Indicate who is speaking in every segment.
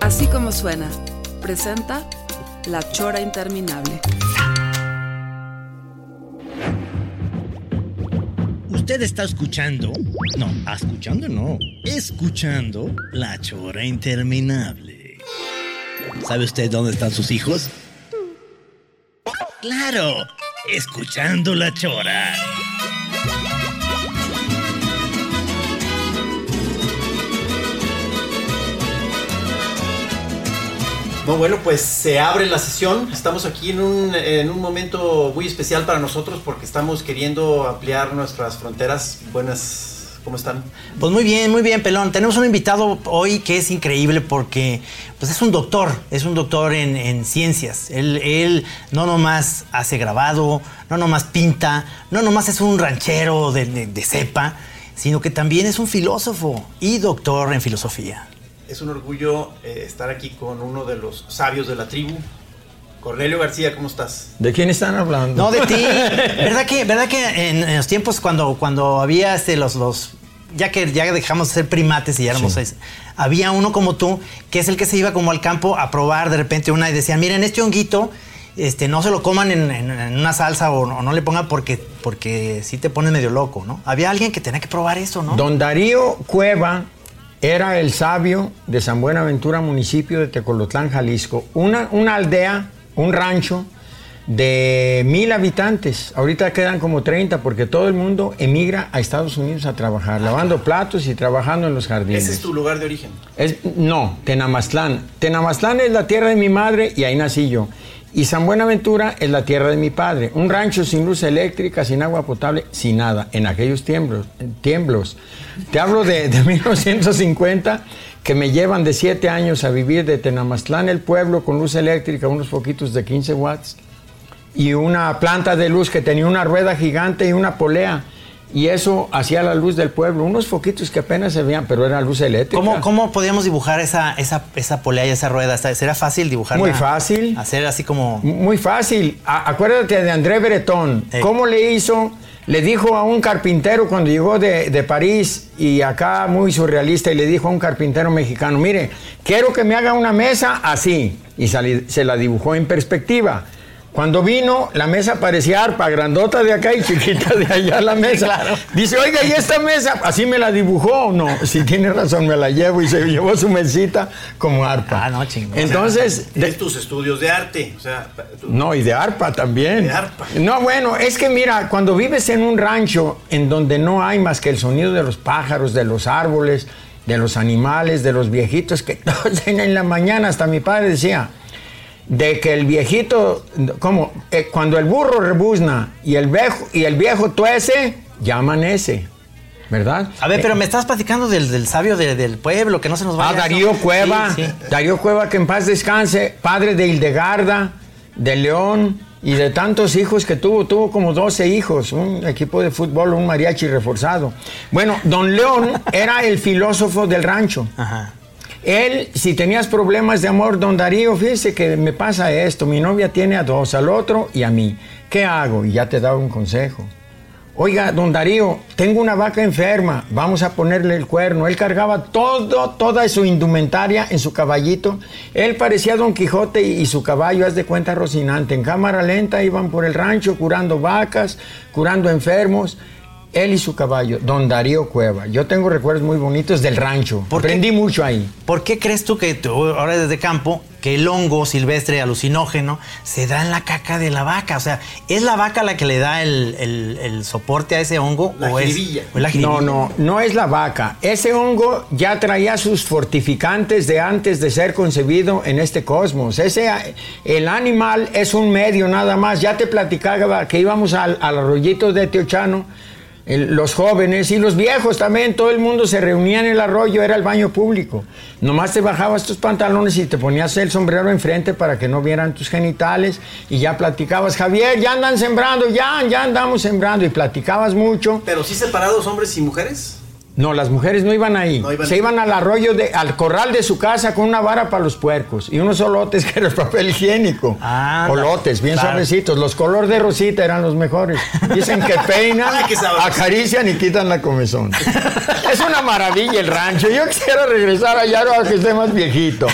Speaker 1: Así como suena, presenta La Chora Interminable.
Speaker 2: Usted está escuchando, no, escuchando no, escuchando La Chora Interminable. ¿Sabe usted dónde están sus hijos? Claro, escuchando La Chora.
Speaker 3: No, bueno, pues se abre la sesión. Estamos aquí en un, en un momento muy especial para nosotros porque estamos queriendo ampliar nuestras fronteras. Buenas, ¿cómo están?
Speaker 4: Pues muy bien, muy bien, Pelón. Tenemos un invitado hoy que es increíble porque pues es un doctor, es un doctor en, en ciencias. Él, él no nomás hace grabado, no nomás pinta, no nomás es un ranchero de, de- de cepa, sino que también es un filósofo y doctor en filosofía.
Speaker 3: Es un orgullo eh, estar aquí con uno de los sabios de la tribu. Cornelio García, ¿cómo estás?
Speaker 5: ¿De quién están hablando?
Speaker 4: No de ti. ¿Verdad que, verdad que en, en los tiempos cuando, cuando había este, los, los. Ya que ya dejamos de ser primates y ya éramos
Speaker 5: Sí.
Speaker 4: seis, había uno como tú, que es el que se iba como al campo a probar de repente una y decían, miren, este honguito, este, no se lo coman en, en- en una salsa o, o no le pongan porque, porque sí te pone medio loco, ¿no? Había alguien que tenía que probar eso, ¿no?
Speaker 5: Don Darío Cueva era el sabio de San Buenaventura, municipio de Tecolotlán, Jalisco. Una, una aldea, un rancho de mil habitantes. Ahorita quedan como 30 porque todo el mundo emigra a Estados Unidos a trabajar, lavando platos y trabajando en los jardines.
Speaker 3: Ese es tu lugar de origen.
Speaker 5: Es- no, Tenamaztlán. Tenamaztlán es la tierra de mi madre y ahí nací yo. Y San Buenaventura es la tierra de mi padre. Un rancho sin luz eléctrica, sin agua potable, sin nada. En aquellos tiemblos. tiemblos. Te hablo de, de 1950, que me llevan de 7 años a vivir de Tenamaztlán, el pueblo, con luz eléctrica, unos poquitos de 15 watts y una planta de luz que tenía una rueda gigante y una polea. Y eso hacía la luz del pueblo. Unos foquitos que apenas se veían, pero era luz eléctrica.
Speaker 4: ¿Cómo, ¿Cómo podíamos dibujar esa, esa, esa polea y esa rueda? ¿Será fácil dibujarla?
Speaker 5: Muy fácil.
Speaker 4: Hacer así como...
Speaker 5: Muy fácil. A- acuérdate de André Breton.
Speaker 4: Eh.
Speaker 5: ¿Cómo le hizo? Le dijo a un carpintero cuando llegó de, de París y acá muy surrealista y le dijo a un carpintero mexicano, mire, quiero que me haga una mesa así. Y se la dibujó en perspectiva. Cuando vino, la mesa parecía arpa, grandota de acá y chiquita de allá la mesa.
Speaker 4: Claro.
Speaker 5: Dice, oiga, ¿y esta mesa? ¿Así me la dibujó o no? Si tiene razón, me la llevo y se llevó su mesita como arpa.
Speaker 4: Ah, no, chingón.
Speaker 5: Entonces, de-
Speaker 3: tus estudios de arte. O sea, tú-
Speaker 5: no, y de arpa también.
Speaker 3: De arpa.
Speaker 5: No, bueno, es que mira, cuando vives en un rancho en donde no hay más que el sonido de los pájaros, de los árboles, de los animales, de los viejitos, que todos en la mañana, hasta mi padre decía, de que el viejito, como eh, cuando el burro rebuzna y el viejo, y el viejo tuece, ya amanece, ¿verdad?
Speaker 4: A ver, pero me estás platicando del, del sabio de- del pueblo, que no se nos vaya.
Speaker 5: Ah, Darío
Speaker 4: eso.
Speaker 5: Cueva.
Speaker 4: Sí, sí.
Speaker 5: Darío Cueva, que en paz descanse, padre de Hildegarda, de León y de tantos hijos que tuvo. Tuvo como 12 hijos, un equipo de fútbol, un mariachi reforzado. Bueno, don León era el filósofo del rancho.
Speaker 4: Ajá.
Speaker 5: Él, si tenías problemas de amor, don Darío, fíjese que me pasa esto, mi novia tiene a dos, al otro y a mí. ¿Qué hago? Y ya te daba un consejo. Oiga, don Darío, tengo una vaca enferma, vamos a ponerle el cuerno. Él cargaba todo, toda su indumentaria en su caballito. Él parecía Don Quijote y, y su caballo, haz de cuenta, Rocinante. En cámara lenta iban por el rancho curando vacas, curando enfermos. Él y su caballo, don Darío Cueva. Yo tengo recuerdos muy bonitos del rancho.
Speaker 4: ¿Por qué?
Speaker 5: Aprendí mucho ahí.
Speaker 4: ¿Por qué crees tú que tú ahora desde campo que el hongo silvestre alucinógeno se da en la caca de la vaca. O sea, ¿es la vaca la que le da el, el- el soporte a ese hongo?
Speaker 3: La
Speaker 4: o es,
Speaker 3: jiribilla.
Speaker 4: o es la
Speaker 5: No, no, no es la vaca. Ese hongo ya traía sus fortificantes de antes de ser concebido en este cosmos. Ese, el animal es un medio nada más. Ya te platicaba que íbamos al, al arroyito de Teochano, el- los jóvenes y los viejos también, todo el mundo se reunía en el arroyo, era el baño público. Nomás te bajabas tus pantalones y te ponías el sombrero enfrente para que no vieran tus genitales y ya platicabas, Javier, ya andan sembrando, ya, ya andamos sembrando y platicabas mucho.
Speaker 3: Pero sí separados hombres y mujeres.
Speaker 5: No, las mujeres no iban ahí.
Speaker 3: No iban
Speaker 5: Se
Speaker 3: ahí.
Speaker 5: iban al arroyo, de, al corral de su casa con una vara para los puercos y unos olotes que era el papel higiénico.
Speaker 4: Ah,
Speaker 5: Olotes, bien
Speaker 4: claro.
Speaker 5: suavecitos. Los color de rosita eran los mejores. Dicen que peinan,
Speaker 3: Ay,
Speaker 5: acarician y quitan la comezón. es una maravilla el rancho. Yo quisiera regresar allá ahora que esté más viejito.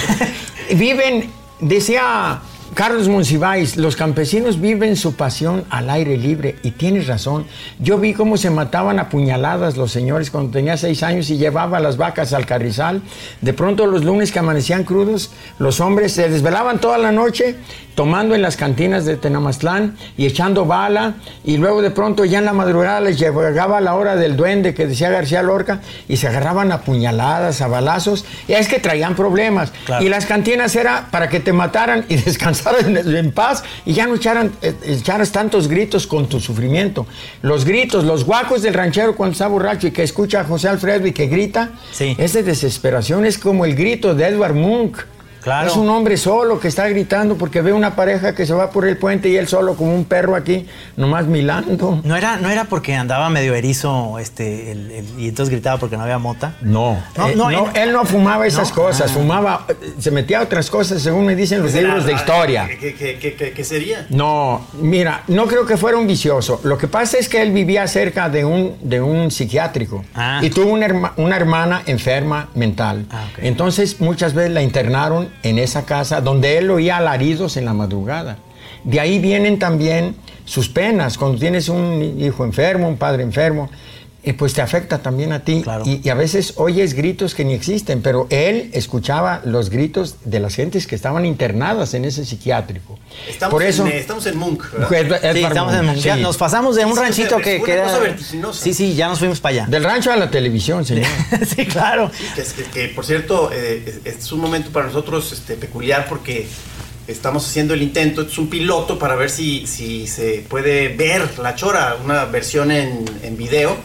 Speaker 5: Viven, decía Carlos Monsiváis, los campesinos viven su pasión al aire libre y tienes razón. Yo vi cómo se mataban a puñaladas los señores cuando tenía seis años y llevaba las vacas al carrizal. De pronto los lunes que amanecían crudos, los hombres se desvelaban toda la noche tomando en las cantinas de Tenamaztlán y echando bala y luego de pronto ya en la madrugada les llegaba la hora del duende que decía García Lorca y se agarraban a puñaladas, a balazos y es que traían problemas
Speaker 4: Claro.
Speaker 5: y las cantinas era para que te mataran y descansaran en, en paz y ya no echaran, eh, echaras tantos gritos con tu sufrimiento. Los gritos, los guacos del ranchero cuando está borracho y que escucha a José Alfredo y que grita,
Speaker 4: Sí.
Speaker 5: es de desesperación, es como el grito de Edward Munch.
Speaker 4: Claro.
Speaker 5: Es un hombre solo que está gritando porque ve una pareja que se va por el puente y él solo como un perro aquí, nomás milando.
Speaker 4: No era, no era porque andaba medio erizo este, el- el- y entonces gritaba porque no había mota.
Speaker 5: No,
Speaker 4: No,
Speaker 5: eh,
Speaker 4: no,
Speaker 5: no,
Speaker 4: en-
Speaker 5: él no fumaba esas
Speaker 4: No,
Speaker 5: cosas,
Speaker 4: ah.
Speaker 5: fumaba, eh, se metía a otras cosas según me dicen los
Speaker 3: ¿Qué
Speaker 5: libros de historia.
Speaker 3: ¿Qué, qué- qué- qué- qué sería?
Speaker 5: No, mira, no creo que fuera un vicioso. Lo que pasa es que él vivía cerca de un, de un psiquiátrico
Speaker 4: Ah.
Speaker 5: y tuvo una, herma- una hermana enferma mental.
Speaker 4: Ah.
Speaker 5: Entonces muchas veces la internaron en esa casa donde él oía alaridos en la madrugada. De ahí vienen también sus penas. Cuando tienes un hijo enfermo, un padre enfermo, eh, pues te afecta también a ti.
Speaker 4: Claro.
Speaker 5: Y, y a veces oyes gritos que ni existen, pero él escuchaba los gritos de las gentes que estaban internadas en ese psiquiátrico.
Speaker 3: Estamos,
Speaker 5: Por eso,
Speaker 3: en, eh, estamos en ¿verdad?
Speaker 5: Pues, es
Speaker 4: Sí, estamos en ya
Speaker 5: sí.
Speaker 4: Nos pasamos de un
Speaker 3: Sí, sí,
Speaker 4: ranchito que,
Speaker 3: una
Speaker 4: que era.
Speaker 3: cosa vertiginosa.
Speaker 4: Sí, sí, ya nos fuimos para allá.
Speaker 5: Del rancho a la televisión, señor.
Speaker 4: sí, claro.
Speaker 3: Que, es- que- que, por cierto, eh, es- es un momento para nosotros este, peculiar porque estamos haciendo el intento, es un piloto para ver si, si se puede ver La Chora, una versión en, en video,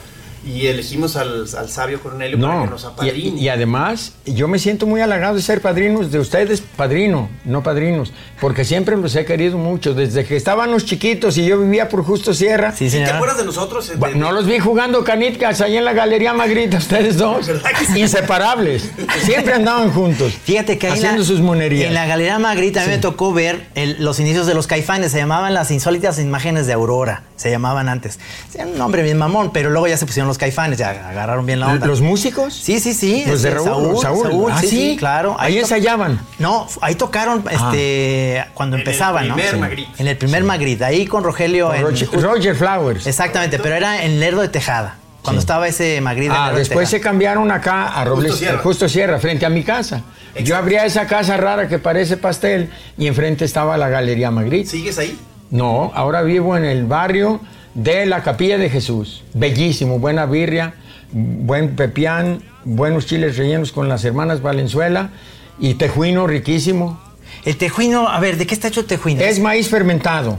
Speaker 3: y elegimos al, al sabio Cornelio para que
Speaker 5: No,
Speaker 3: nos
Speaker 5: y,
Speaker 3: apadrine.
Speaker 5: y además yo me siento muy halagado de ser padrinos de ustedes, padrino, no padrinos, porque siempre los he querido mucho, desde que estábamos chiquitos y yo vivía por Justo Sierra.
Speaker 4: Sí,
Speaker 3: ¿Te acuerdas de nosotros? Eh,
Speaker 5: Bueno, no los vi jugando canicas ahí en la Galería Magrita, ustedes dos, inseparables, siempre andaban juntos,
Speaker 4: Fíjate que
Speaker 5: haciendo
Speaker 4: la-
Speaker 5: sus monerías.
Speaker 4: En la Galería Magrita a mí me tocó ver el- los inicios de los caifanes. Se llamaban las insólitas imágenes de Aurora. Se llamaban antes. Era un nombre bien mamón, pero luego ya se pusieron los caifanes. Ya agarraron bien la onda.
Speaker 5: ¿Los músicos?
Speaker 4: Sí, sí, sí.
Speaker 5: Los de
Speaker 4: este,
Speaker 5: Raúl, Saúl. Ah,
Speaker 4: sí,
Speaker 5: ¿sí?
Speaker 4: sí, claro.
Speaker 5: Ahí
Speaker 4: to-
Speaker 5: ensayaban.
Speaker 4: No, ahí tocaron este, cuando
Speaker 3: En el
Speaker 4: empezaban, ¿no?
Speaker 3: primer
Speaker 4: Sí.
Speaker 3: Magritte.
Speaker 4: En el primer Magritte. Ahí con Rogelio. en-
Speaker 5: Roger, Roger Flowers.
Speaker 4: Exactamente, pero era en Lerdo de Tejada. Cuando estaba ese Magritte. en
Speaker 5: Ah,
Speaker 4: de
Speaker 5: después se cambiaron acá a Robles,
Speaker 3: Justo Sierra.
Speaker 5: Justo Sierra, frente a mi casa. Yo abría esa casa rara que parece pastel y enfrente estaba la Galería Magritte.
Speaker 3: ¿Sigues ahí?
Speaker 5: No, ahora vivo en el barrio de la Capilla de Jesús. Bellísimo, buena birria, buen pepián, buenos chiles rellenos con las hermanas Valenzuela y tejuino riquísimo.
Speaker 4: El tejuino, a ver, ¿de qué está hecho el tejuino?
Speaker 5: Es maíz fermentado.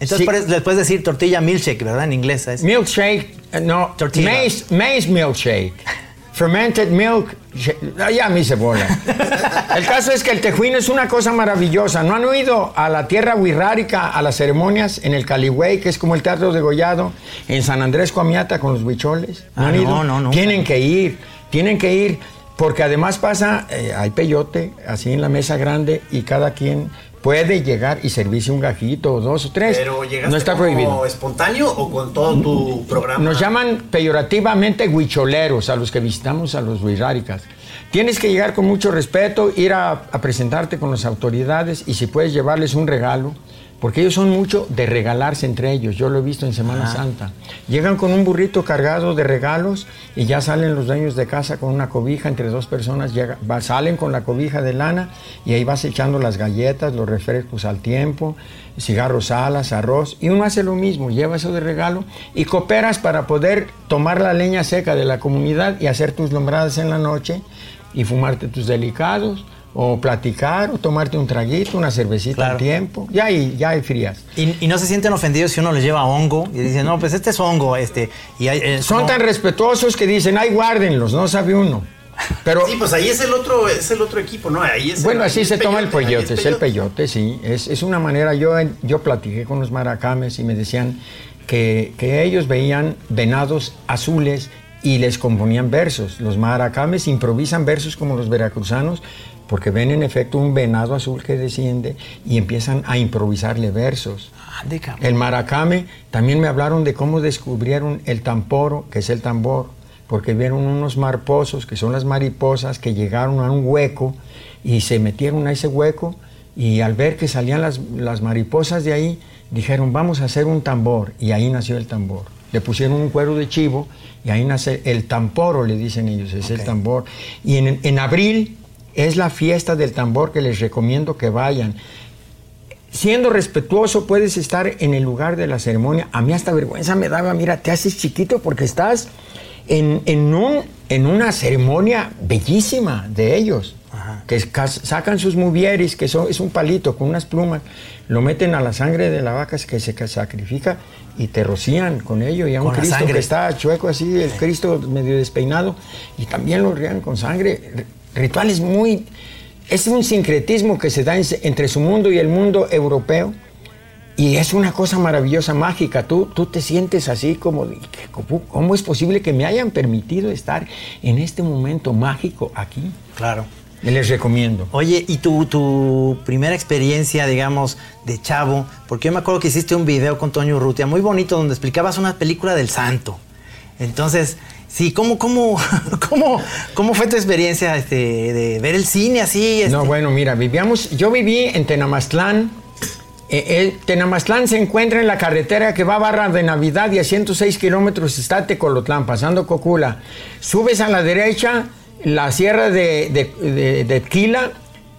Speaker 4: Entonces
Speaker 5: sí.
Speaker 4: puedes decir tortilla milkshake, ¿verdad? En inglés.
Speaker 5: Milkshake, eh, no,
Speaker 4: Tortilla.
Speaker 5: maize, maize milkshake. Fermented milk, ya me hice bola. El caso es que el tejuino es una cosa maravillosa. ¿No han oído a la tierra wixárika, a las ceremonias en el Caligüey, que es como el teatro de Gollado, en San Andrés Coamiata con los huicholes?
Speaker 4: Ah,
Speaker 5: han
Speaker 4: no,
Speaker 5: ido?
Speaker 4: no, nunca.
Speaker 5: Tienen que ir, tienen que ir, porque además pasa, eh, hay peyote, así en la mesa grande, y cada quien puede llegar y servirse un gajito o dos o tres.
Speaker 3: Pero llegaste
Speaker 5: no está
Speaker 3: como
Speaker 5: prohibido.
Speaker 3: espontáneo o con todo tu programa.
Speaker 5: Nos llaman peyorativamente huicholeros a los que visitamos a los huiráricas. Tienes que llegar con mucho respeto, ir a, a presentarte con las autoridades y si puedes llevarles un regalo, porque ellos son mucho de regalarse entre ellos. Yo lo he visto en Semana Santa. Llegan con un burrito cargado de regalos y ya salen los dueños de casa con una cobija entre dos personas. Llega, va- salen con la cobija de lana y ahí vas echando las galletas, los refrescos al tiempo, cigarros alas, arroz. Y uno hace lo mismo, lleva eso de regalo y cooperas para poder tomar la leña seca de la comunidad y hacer tus lombradas en la noche y fumarte tus delicados. O platicar, o tomarte un traguito, una cervecita
Speaker 4: Claro.
Speaker 5: al tiempo. Ya hay, ya hay frías.
Speaker 4: Y, y no se sienten ofendidos si uno les lleva hongo y dicen, no, pues este es hongo, este. Y hay, eh,
Speaker 5: Son
Speaker 4: como-
Speaker 5: tan respetuosos que dicen, ay, guárdenlos, no sabe uno. Pero
Speaker 3: Sí, pues ahí es el otro, es el otro equipo, ¿no? Ahí es
Speaker 5: bueno, así se toma el peyote, es el peyote, sí. Es, es una manera, yo, yo platiqué con los maracames y me decían que, que ellos veían venados azules y les componían versos. Los maracames improvisan versos como los veracruzanos porque ven en efecto un venado azul que desciende y empiezan a improvisarle versos.
Speaker 4: Ande, cabrón.
Speaker 5: El maracame, también me hablaron de cómo descubrieron el tamporo, que es el tambor, porque vieron unos marposos, que son las mariposas, que llegaron a un hueco y se metieron a ese hueco y al ver que salían las, las mariposas de ahí, dijeron, vamos a hacer un tambor, y ahí nació el tambor. Le pusieron un cuero de chivo y ahí nace el tamporo, le dicen ellos, es el tambor. Y en, en abril es la fiesta del tambor que les recomiendo que vayan siendo respetuoso puedes estar en el lugar de la ceremonia. A mí hasta vergüenza me daba, mira, te haces chiquito porque estás en, en un, en una ceremonia bellísima de ellos. Que sacan sus muvieris, que son, es un palito con unas plumas, lo meten a la sangre de la vaca que se sacrifica y te rocían con ello. Y a un
Speaker 4: Con
Speaker 5: Cristo que está chueco así, el Cristo medio despeinado, y también lo rían con sangre. Rituales muy... Es un sincretismo que se da en- entre su mundo y el mundo europeo. Y es una cosa maravillosa, mágica. Tú, tú te sientes así como, de, ¿qué- ¿cómo, cómo es posible que me hayan permitido estar en este momento mágico aquí?
Speaker 4: Claro.
Speaker 5: Les recomiendo.
Speaker 4: Oye, ¿y tu, tu primera experiencia, digamos, de chavo? Porque yo me acuerdo que hiciste un video con Toño Urrutia muy bonito donde explicabas una película del santo. Entonces, sí, ¿cómo, cómo, cómo, cómo fue tu experiencia este, de ver el cine así? este?
Speaker 5: No, bueno, mira, vivíamos, yo viví en Tenamastlán. Eh, eh, Tenamastlán se encuentra en la carretera que va a Barra de Navidad y a 106 kilómetros está Tecolotlán, pasando Cocula. Subes a la derecha la sierra de, de, de- de Tquila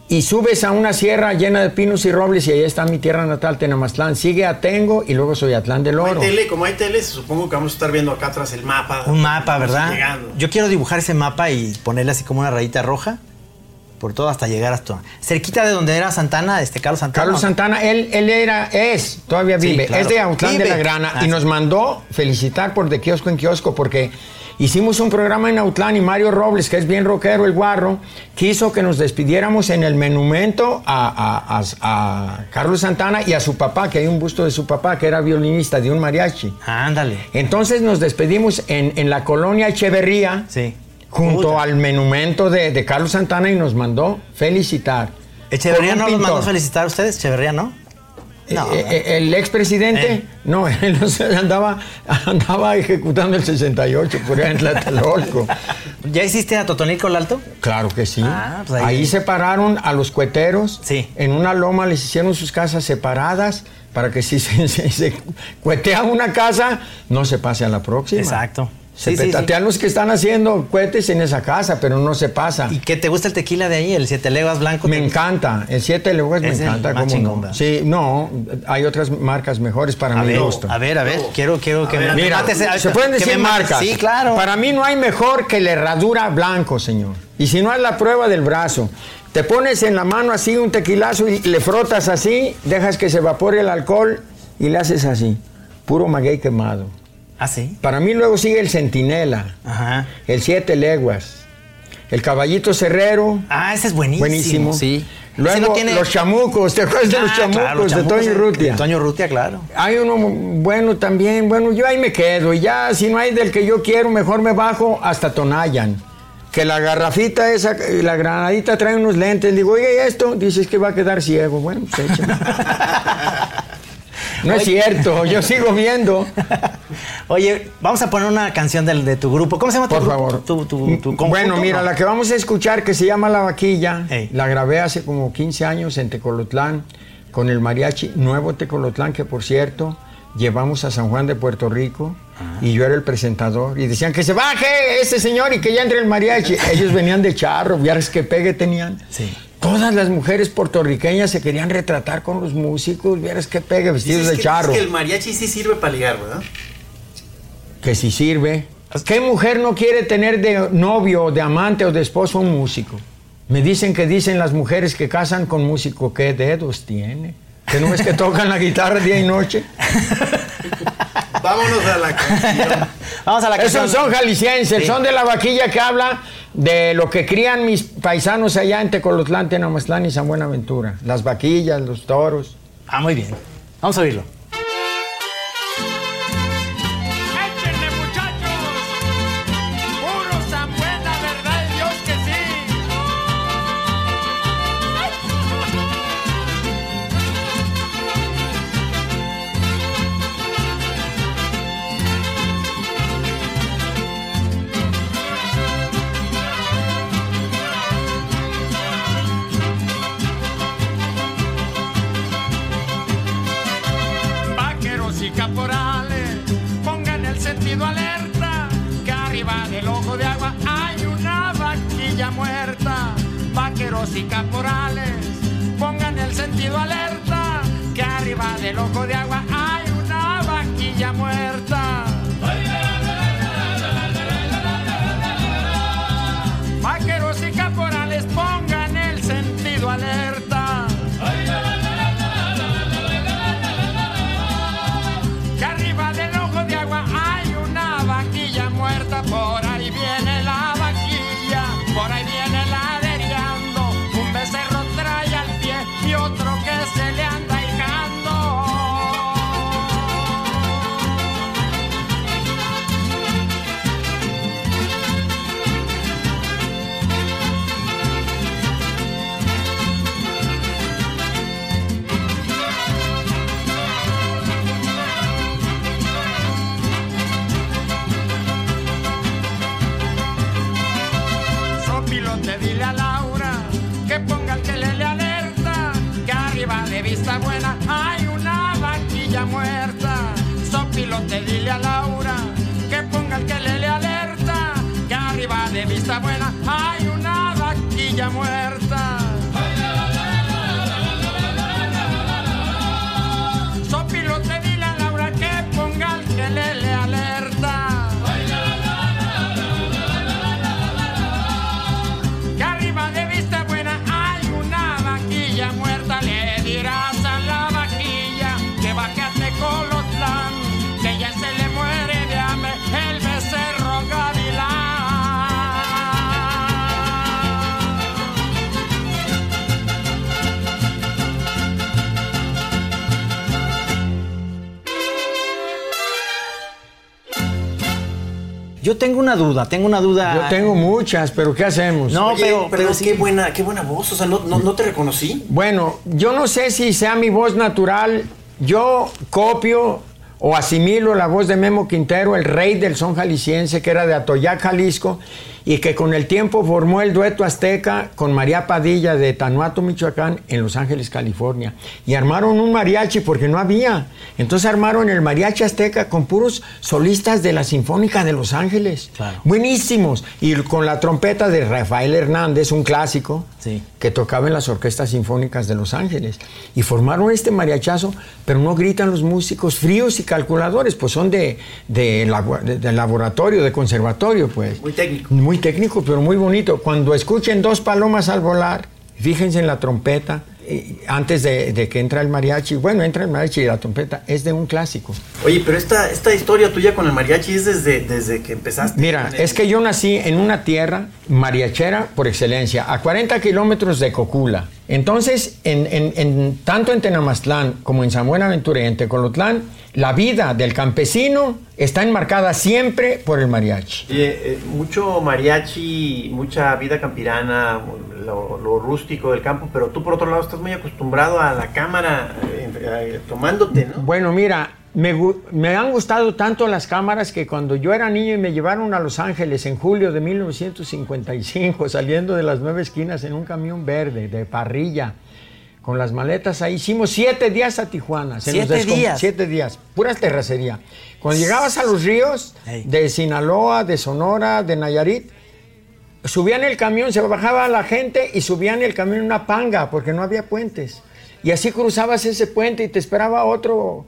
Speaker 5: y subes a una sierra llena de pinos y robles y ahí está mi tierra natal, Tenamastlán. Sigue a Tengo y luego Soyatlán del
Speaker 3: Como hay
Speaker 5: Oro.
Speaker 3: tele, como hay tele, supongo que vamos a estar viendo acá atrás el mapa.
Speaker 4: Un mapa, ¿verdad?
Speaker 3: llegando.
Speaker 4: Yo quiero dibujar ese mapa y ponerle así como una rayita roja por todo hasta llegar hasta cerquita de donde era Santana, este Carlos Santana.
Speaker 5: Carlos Santana, él, él era, es, todavía
Speaker 4: Sí,
Speaker 5: vive,
Speaker 4: claro.
Speaker 5: es de Autlán de la Grana
Speaker 4: Ah,
Speaker 5: y
Speaker 4: sí.
Speaker 5: nos mandó felicitar por de kiosco en kiosco porque hicimos un programa en Autlán y Mario Robles, que es bien rockero, el guarro, quiso que nos despidiéramos en el monumento a, a- a- a Carlos Santana y a su papá, que hay un busto de su papá, que era violinista de un mariachi.
Speaker 4: Ándale.
Speaker 5: Entonces nos despedimos en, en la colonia Echeverría,
Speaker 4: Sí.
Speaker 5: junto
Speaker 4: Puta.
Speaker 5: al monumento de, de Carlos Santana y nos mandó felicitar.
Speaker 4: Echeverría no los mandó felicitar a ustedes, Echeverría, ¿no? No.
Speaker 5: Eh, eh, el expresidente,
Speaker 4: Eh.
Speaker 5: no, él andaba, andaba ejecutando el 68 por allá en Tlatelolco.
Speaker 4: ¿Ya hiciste a Totonico el Alto?
Speaker 5: Claro que sí.
Speaker 4: Ah, pues
Speaker 5: ahí.
Speaker 4: ahí-
Speaker 5: separaron a los cueteros.
Speaker 4: Sí.
Speaker 5: En una loma les hicieron sus casas separadas para que si se, se- se cuetea una casa, no se pase a la próxima.
Speaker 4: Exacto.
Speaker 5: Se
Speaker 4: Sí,
Speaker 5: los que están haciendo cohetes en esa casa, pero no se pasa.
Speaker 4: ¿Y qué te gusta el tequila de ahí? El siete leguas blanco.
Speaker 5: Me
Speaker 4: ¿Te-
Speaker 5: encanta, el 7 leguas me encanta.
Speaker 4: más
Speaker 5: ¿cómo
Speaker 4: chingón,
Speaker 5: no? Sí, no, hay otras marcas mejores para mi gusto.
Speaker 4: a ver, a ver, quiero, quiero que me
Speaker 5: Mira,
Speaker 4: a-
Speaker 5: se pueden decir marcas.
Speaker 4: Sí, claro.
Speaker 5: Para mí no hay mejor que la herradura blanco, señor. Y si no es la prueba del brazo. Te pones en la mano así un tequilazo y le frotas así, dejas que se evapore el alcohol y le haces así. Puro maguey quemado.
Speaker 4: Ah, sí.
Speaker 5: Para mí luego sigue el centinela,
Speaker 4: Ajá.
Speaker 5: el siete leguas, el caballito cerrero.
Speaker 4: Ah, ese es buenísimo.
Speaker 5: Buenísimo.
Speaker 4: Sí.
Speaker 5: Luego
Speaker 4: Ese no tiene-
Speaker 5: los chamucos, ¿te acuerdas de los
Speaker 4: Ah,
Speaker 5: chamucos
Speaker 4: claro,
Speaker 5: de Toño
Speaker 4: de-
Speaker 5: Rutia?
Speaker 4: Toño Rutia, claro.
Speaker 5: Hay uno bueno también, bueno, yo ahí me quedo. Y ya, si no hay del que yo quiero, mejor me bajo hasta Tonayan. Que la garrafita esa, la granadita trae unos lentes. Digo, oye, ¿y esto? Dices que va a quedar ciego. Bueno, pues échame. No es cierto, yo sigo viendo.
Speaker 4: Oye, vamos a poner una canción del, de tu grupo. ¿Cómo se llama tu
Speaker 5: Por
Speaker 4: grupo?
Speaker 5: favor.
Speaker 4: Tu, tu- tu conjunto,
Speaker 5: bueno, mira,
Speaker 4: ¿no?
Speaker 5: la que vamos a escuchar, que se llama La Vaquilla, la grabé hace como 15 años en Tecolotlán. con el mariachi Nuevo Tecolotlán, que por cierto llevamos a San Juan de Puerto Rico y yo era el presentador y decían que se baje ese señor y que ya entre el mariachi. Ellos venían de charro, vieras que pegue tenían.
Speaker 4: Sí.
Speaker 5: Todas las mujeres puertorriqueñas se querían retratar con los músicos, vieras que pegue vestidos de
Speaker 3: que,
Speaker 5: charro.
Speaker 3: dices que el mariachi sí sirve para ligar, ¿verdad?
Speaker 5: que si sirve. ¿Qué mujer no quiere tener de novio, de amante o de esposo a un músico? Me dicen que dicen las mujeres que casan con músico, ¿qué dedos tiene? ¿Que no es que tocan la guitarra día y noche?
Speaker 3: Vámonos a la canción.
Speaker 4: Vamos a la canción.
Speaker 5: Esos son jaliscienses,
Speaker 4: Sí.
Speaker 5: son de la vaquilla que habla de lo que crían mis paisanos allá en Tecolotlán, Tenamaslán y San Buenaventura. Las vaquillas, los toros.
Speaker 4: Ah, muy bien. Vamos a oírlo.
Speaker 6: Y caporales, pongan el sentido alerta, que arriba del ojo de agua hay una vaquilla muerta. Vaqueros y caporales, pongan el sentido alerta. Vista buena
Speaker 4: Yo tengo una duda, tengo una duda.
Speaker 5: Yo tengo muchas, pero ¿qué hacemos?
Speaker 4: No,
Speaker 3: Oye,
Speaker 4: pero,
Speaker 3: pero,
Speaker 4: pero sí.
Speaker 3: qué buena, qué buena voz. O sea, no, no, no te reconocí.
Speaker 5: Bueno, yo no sé si sea mi voz natural. Yo copio o asimilo la voz de Memo Quintero, el rey del son jalisciense, que era de Atoyac, Jalisco, y que con el tiempo formó el dueto azteca con María Padilla de Tanuato, Michoacán, en Los Ángeles, California. Y armaron un mariachi porque no había. Entonces armaron el mariachi azteca con puros solistas de la Sinfónica de Los Ángeles.
Speaker 4: Claro.
Speaker 5: Buenísimos. Y con la trompeta de Rafael Hernández, un clásico
Speaker 4: Sí.
Speaker 5: que tocaba en las orquestas sinfónicas de Los Ángeles. Y formaron este mariachazo, pero no gritan los músicos fríos y calculadores, pues son de, de, labo- de- de laboratorio, de conservatorio, pues.
Speaker 3: Muy técnico.
Speaker 5: Muy técnico, pero muy bonito. Cuando escuchen dos palomas al volar, fíjense en la trompeta, antes de, de que entra el mariachi. Bueno, entra el mariachi y la trompeta es de un clásico.
Speaker 3: Oye, pero esta, esta historia tuya con el mariachi es desde, desde que empezaste.
Speaker 5: Mira,
Speaker 3: el-
Speaker 5: es que yo nací en una tierra mariachera por excelencia, a 40 kilómetros de Cocula. Entonces, en, en- en- tanto en Tenamaztlán como en San Buenaventura y en Tecolotlán, la vida del campesino está enmarcada siempre por el mariachi.
Speaker 3: Oye, eh, mucho mariachi, mucha vida campirana, lo, lo rústico del campo, pero tú por otro lado estás muy acostumbrado a la cámara eh, eh, tomándote, ¿no?
Speaker 5: Bueno, mira, me, me han gustado tanto las cámaras que cuando yo era niño y me llevaron a Los Ángeles en julio de 1955, saliendo de las nueve esquinas en un camión verde de parrilla, con las maletas ahí. Hicimos siete días a Tijuana. Se nos
Speaker 4: ¿Siete
Speaker 5: descom-
Speaker 4: días?
Speaker 5: Siete días, puras terracería. Cuando llegabas a los ríos de Sinaloa, de Sonora, de Nayarit, subían el camión, se bajaba la gente y subían el camión en una panga porque no había puentes. Y así cruzabas ese puente y te esperaba otro.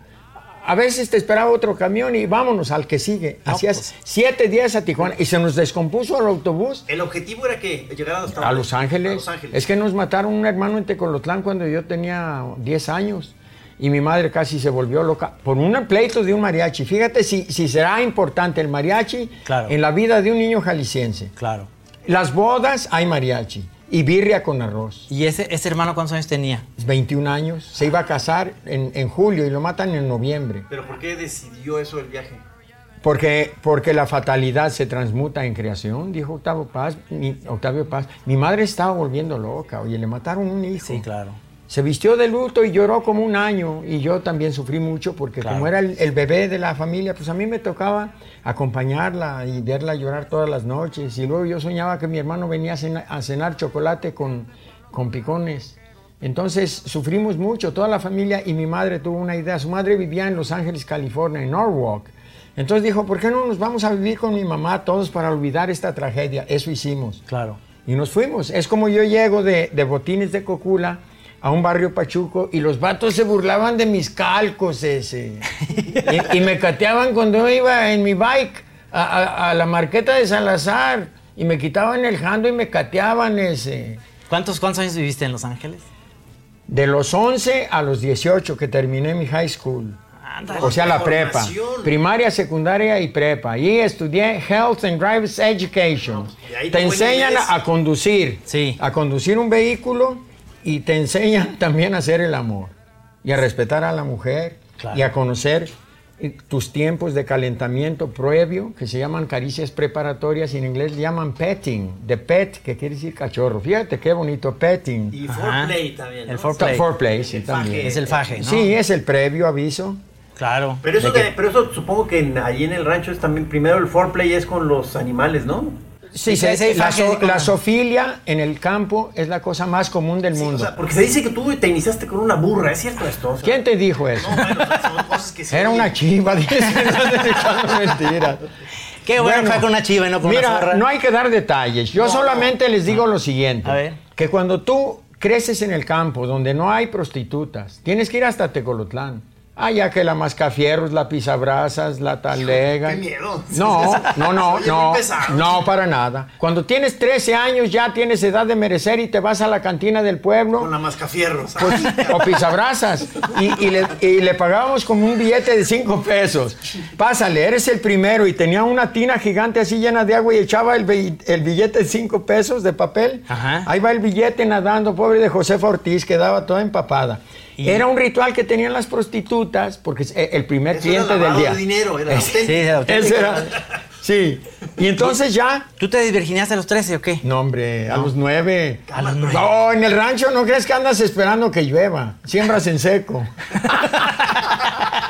Speaker 5: A veces te esperaba otro camión y vámonos al que sigue.
Speaker 4: No,
Speaker 5: Hacías
Speaker 4: pues.
Speaker 5: siete días a Tijuana y se nos descompuso el autobús
Speaker 3: El objetivo era que llegar a,
Speaker 5: a Los Ángeles.
Speaker 3: A Los Ángeles.
Speaker 5: Es que nos mataron un hermano en Tecolotlán cuando yo tenía 10 años. Y mi madre casi se volvió loca por un pleito de un mariachi. Fíjate si, si será importante el mariachi
Speaker 4: Claro.
Speaker 5: en la vida de un niño jalisciense.
Speaker 4: Claro.
Speaker 5: Las bodas hay mariachi y birria con arroz.
Speaker 4: ¿Y ese, ese hermano cuántos años tenía?
Speaker 5: 21 años, se iba a casar en, en julio y lo matan en noviembre.
Speaker 3: Pero ¿por qué decidió eso el viaje?
Speaker 5: Porque, porque la fatalidad se transmuta en creación, dijo Octavio Paz. Mi, Octavio Paz. Mi madre estaba volviendo loca, oye, le mataron un hijo.
Speaker 4: Sí, claro.
Speaker 5: Se vistió de luto y lloró como un año y yo también sufrí mucho porque
Speaker 4: Claro.
Speaker 5: como era el, el bebé de la familia, pues a mí me tocaba acompañarla y verla llorar todas las noches y luego yo soñaba que mi hermano venía a cena- a cenar, chocolate con, con picones. Entonces sufrimos mucho, toda la familia y mi madre tuvo una idea. Su madre vivía en Los Ángeles, California, en Norwalk. Entonces dijo, ¿por qué no nos vamos a vivir con mi mamá todos para olvidar esta tragedia? Eso hicimos.
Speaker 4: Claro.
Speaker 5: Y nos fuimos. Es como yo llego de, de Botines de Cocula a un barrio pachuco y los vatos se burlaban de mis calcos ese. y, y me cateaban cuando yo iba en mi bike a, a- a la marqueta de Salazar y me quitaban el jando y me cateaban ese.
Speaker 4: ¿Cuántos, ¿Cuántos años viviste en Los Ángeles?
Speaker 5: De los 11 a los 18 que terminé mi high school. O sea, la prepa.
Speaker 3: Formación.
Speaker 5: Primaria, secundaria y prepa. Y estudié Health and Driver's Education.
Speaker 3: y ahí
Speaker 5: Te enseñan a conducir.
Speaker 4: Sí.
Speaker 5: A conducir un vehículo y te enseñan también a hacer el amor. Y a respetar a la mujer.
Speaker 4: Claro.
Speaker 5: Y a conocer eh, tus tiempos de calentamiento previo, que se llaman caricias preparatorias. Y en inglés le llaman petting. De pet, que quiere decir cachorro. Fíjate qué bonito, petting.
Speaker 3: Y
Speaker 4: Ajá.
Speaker 3: foreplay también. ¿no?
Speaker 4: El foreplay.
Speaker 5: Foreplay, sí,
Speaker 3: El
Speaker 5: también.
Speaker 3: faje.
Speaker 4: Es el faje, ¿no?
Speaker 5: Sí, es el previo aviso.
Speaker 4: Claro.
Speaker 3: Pero eso,
Speaker 5: ¿De
Speaker 3: de- pero eso supongo que en- ahí en el rancho es también primero el foreplay es con los animales, ¿no?
Speaker 5: Sí, se-
Speaker 4: sí,
Speaker 5: la, so- la zoofilia en el campo es la cosa más común del
Speaker 3: Sí,
Speaker 5: mundo.
Speaker 3: o sea, porque se dice que tú te iniciaste con una burra, ¿es cierto esto? O sea,
Speaker 5: ¿Quién te dijo eso?
Speaker 3: No, bueno, son cosas que se
Speaker 5: Era una chiva, dices que no te echando mentiras.
Speaker 4: Qué bueno, que fue con una chiva y no con una
Speaker 5: Mira,
Speaker 4: zorra.
Speaker 5: no hay que dar detalles. Yo solamente les digo lo siguiente.
Speaker 4: A ver.
Speaker 5: Que cuando tú creces en el campo donde no hay prostitutas, tienes que ir hasta Tecolotlán. Ah, ya que la mascafierros, la pisabrasas, la talega.
Speaker 3: Qué miedo.
Speaker 5: No, no, no, no, no, para nada. Cuando tienes 13 años ya tienes edad de merecer y te vas a la cantina del pueblo.
Speaker 3: Con la mascafierros.
Speaker 5: Pues, o pisabrasas. Y, y le, y le pagábamos como un billete de cinco pesos. Pásale, eres el primero. Y tenía una tina gigante así llena de agua y echaba el, el billete de cinco pesos de papel.
Speaker 4: Ajá.
Speaker 5: Ahí va el billete nadando, pobre de Josefa Ortiz, quedaba toda empapada.
Speaker 4: Y-
Speaker 5: Era un ritual que tenían las prostitutas, porque es eh, el primer
Speaker 3: Eso era
Speaker 5: cliente del día.
Speaker 3: de dinero, era.
Speaker 4: Sí, era auténtico.
Speaker 5: ese era- sí. Y entonces ya
Speaker 4: ¿Tú te desvirginiaste a los 13 o qué?
Speaker 5: no, hombre, a los nueve.
Speaker 4: A los nueve.
Speaker 5: No, en el rancho no crees que andas esperando que llueva. Siembras en seco.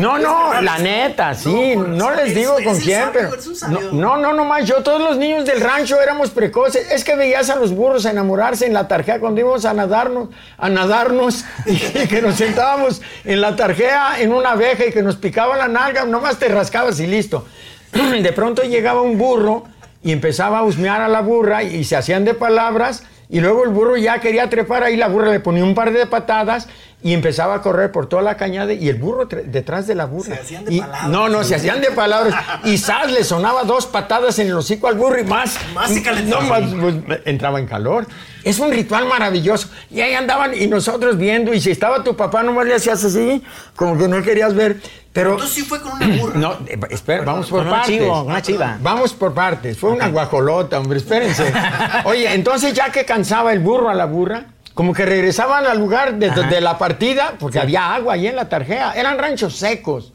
Speaker 5: No, no, la neta, sí,
Speaker 3: No,
Speaker 5: les digo
Speaker 3: eres
Speaker 5: con quién, pero. No, no, no, nomás yo, todos los niños del rancho éramos precoces. Es que veías a los burros enamorarse en la tarjea cuando íbamos a nadarnos, a nadarnos, y que nos sentábamos en la tarjea en una abeja y que nos picaba la nalga, nomás te rascabas y listo. De pronto llegaba un burro y empezaba a husmear a la burra y se hacían de palabras y luego el burro ya quería trepar ahí, la burra le ponía un par de patadas y empezaba a correr por toda la cañada y el burro detrás de la burra.
Speaker 3: Se hacían de
Speaker 5: Y-
Speaker 3: palabras.
Speaker 5: No, no, se hacían de palabras. Y Sas le sonaba dos patadas en el hocico al burro y más.
Speaker 3: Más se calentaba.
Speaker 5: No, más pues, entraba en calor. Es un ritual maravilloso. Y ahí andaban y nosotros viendo. Y si estaba tu papá, nomás le hacías así, como que no querías ver. Pero.
Speaker 3: Entonces sí fue con una burra.
Speaker 5: No, eh, espera, vamos por
Speaker 4: Con
Speaker 5: partes.
Speaker 4: chivo, una chiva.
Speaker 5: Vamos por partes. Fue una guajolota, hombre, espérense. Oye, entonces ya que cansaba el burro a la burra, como que regresaban al lugar de, de la partida, porque había agua ahí en la tarjea. Eran ranchos secos.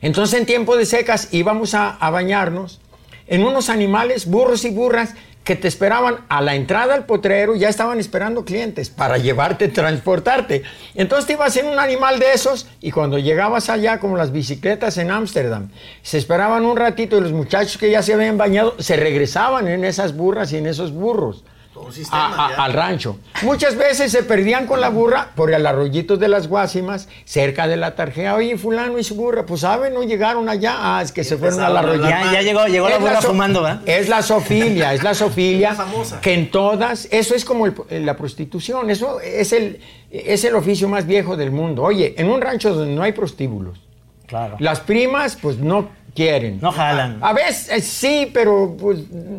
Speaker 5: Entonces en tiempo de secas íbamos a, a bañarnos en unos animales, burros y burras, que te esperaban a la entrada al potrero, ya estaban esperando clientes para llevarte, transportarte. Entonces te ibas en un animal de esos y cuando llegabas allá, como las bicicletas en Ámsterdam, se esperaban un ratito y los muchachos que ya se habían bañado se regresaban en esas burras y en esos burros.
Speaker 3: Todo
Speaker 5: a- a- al rancho. Muchas veces se perdían con la burra por el arroyito de las Guásimas, cerca de la tarjea. Oye, fulano y su burra, pues saben, no llegaron allá. Ah, es que se fueron al arroyito.
Speaker 4: Ya, ya llegó, llegó la burra
Speaker 5: so-
Speaker 4: fumando, ¿va?
Speaker 5: Es la sofilia, es la sofilia.
Speaker 3: Es famosa.
Speaker 5: que en todas, eso es como el- la prostitución, eso es el, es el oficio más viejo del mundo. Oye, en un rancho donde no hay prostíbulos,
Speaker 4: Claro.
Speaker 5: las primas pues no quieren.
Speaker 4: No jalan.
Speaker 5: A veces eh, sí, pero pues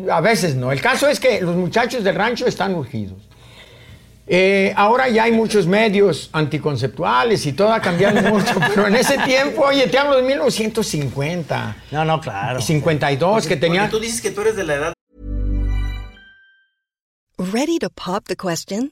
Speaker 5: a veces no. El caso es que los muchachos del rancho están urgidos. Eh, ahora ya hay muchos medios anticonceptuales y todo ha cambiado mucho, pero en ese tiempo, oye, te hablo de 1950,
Speaker 4: No, no, claro.
Speaker 5: 52, que tenía...
Speaker 3: tú dices que tú eres de la edad
Speaker 7: Ready to pop the question?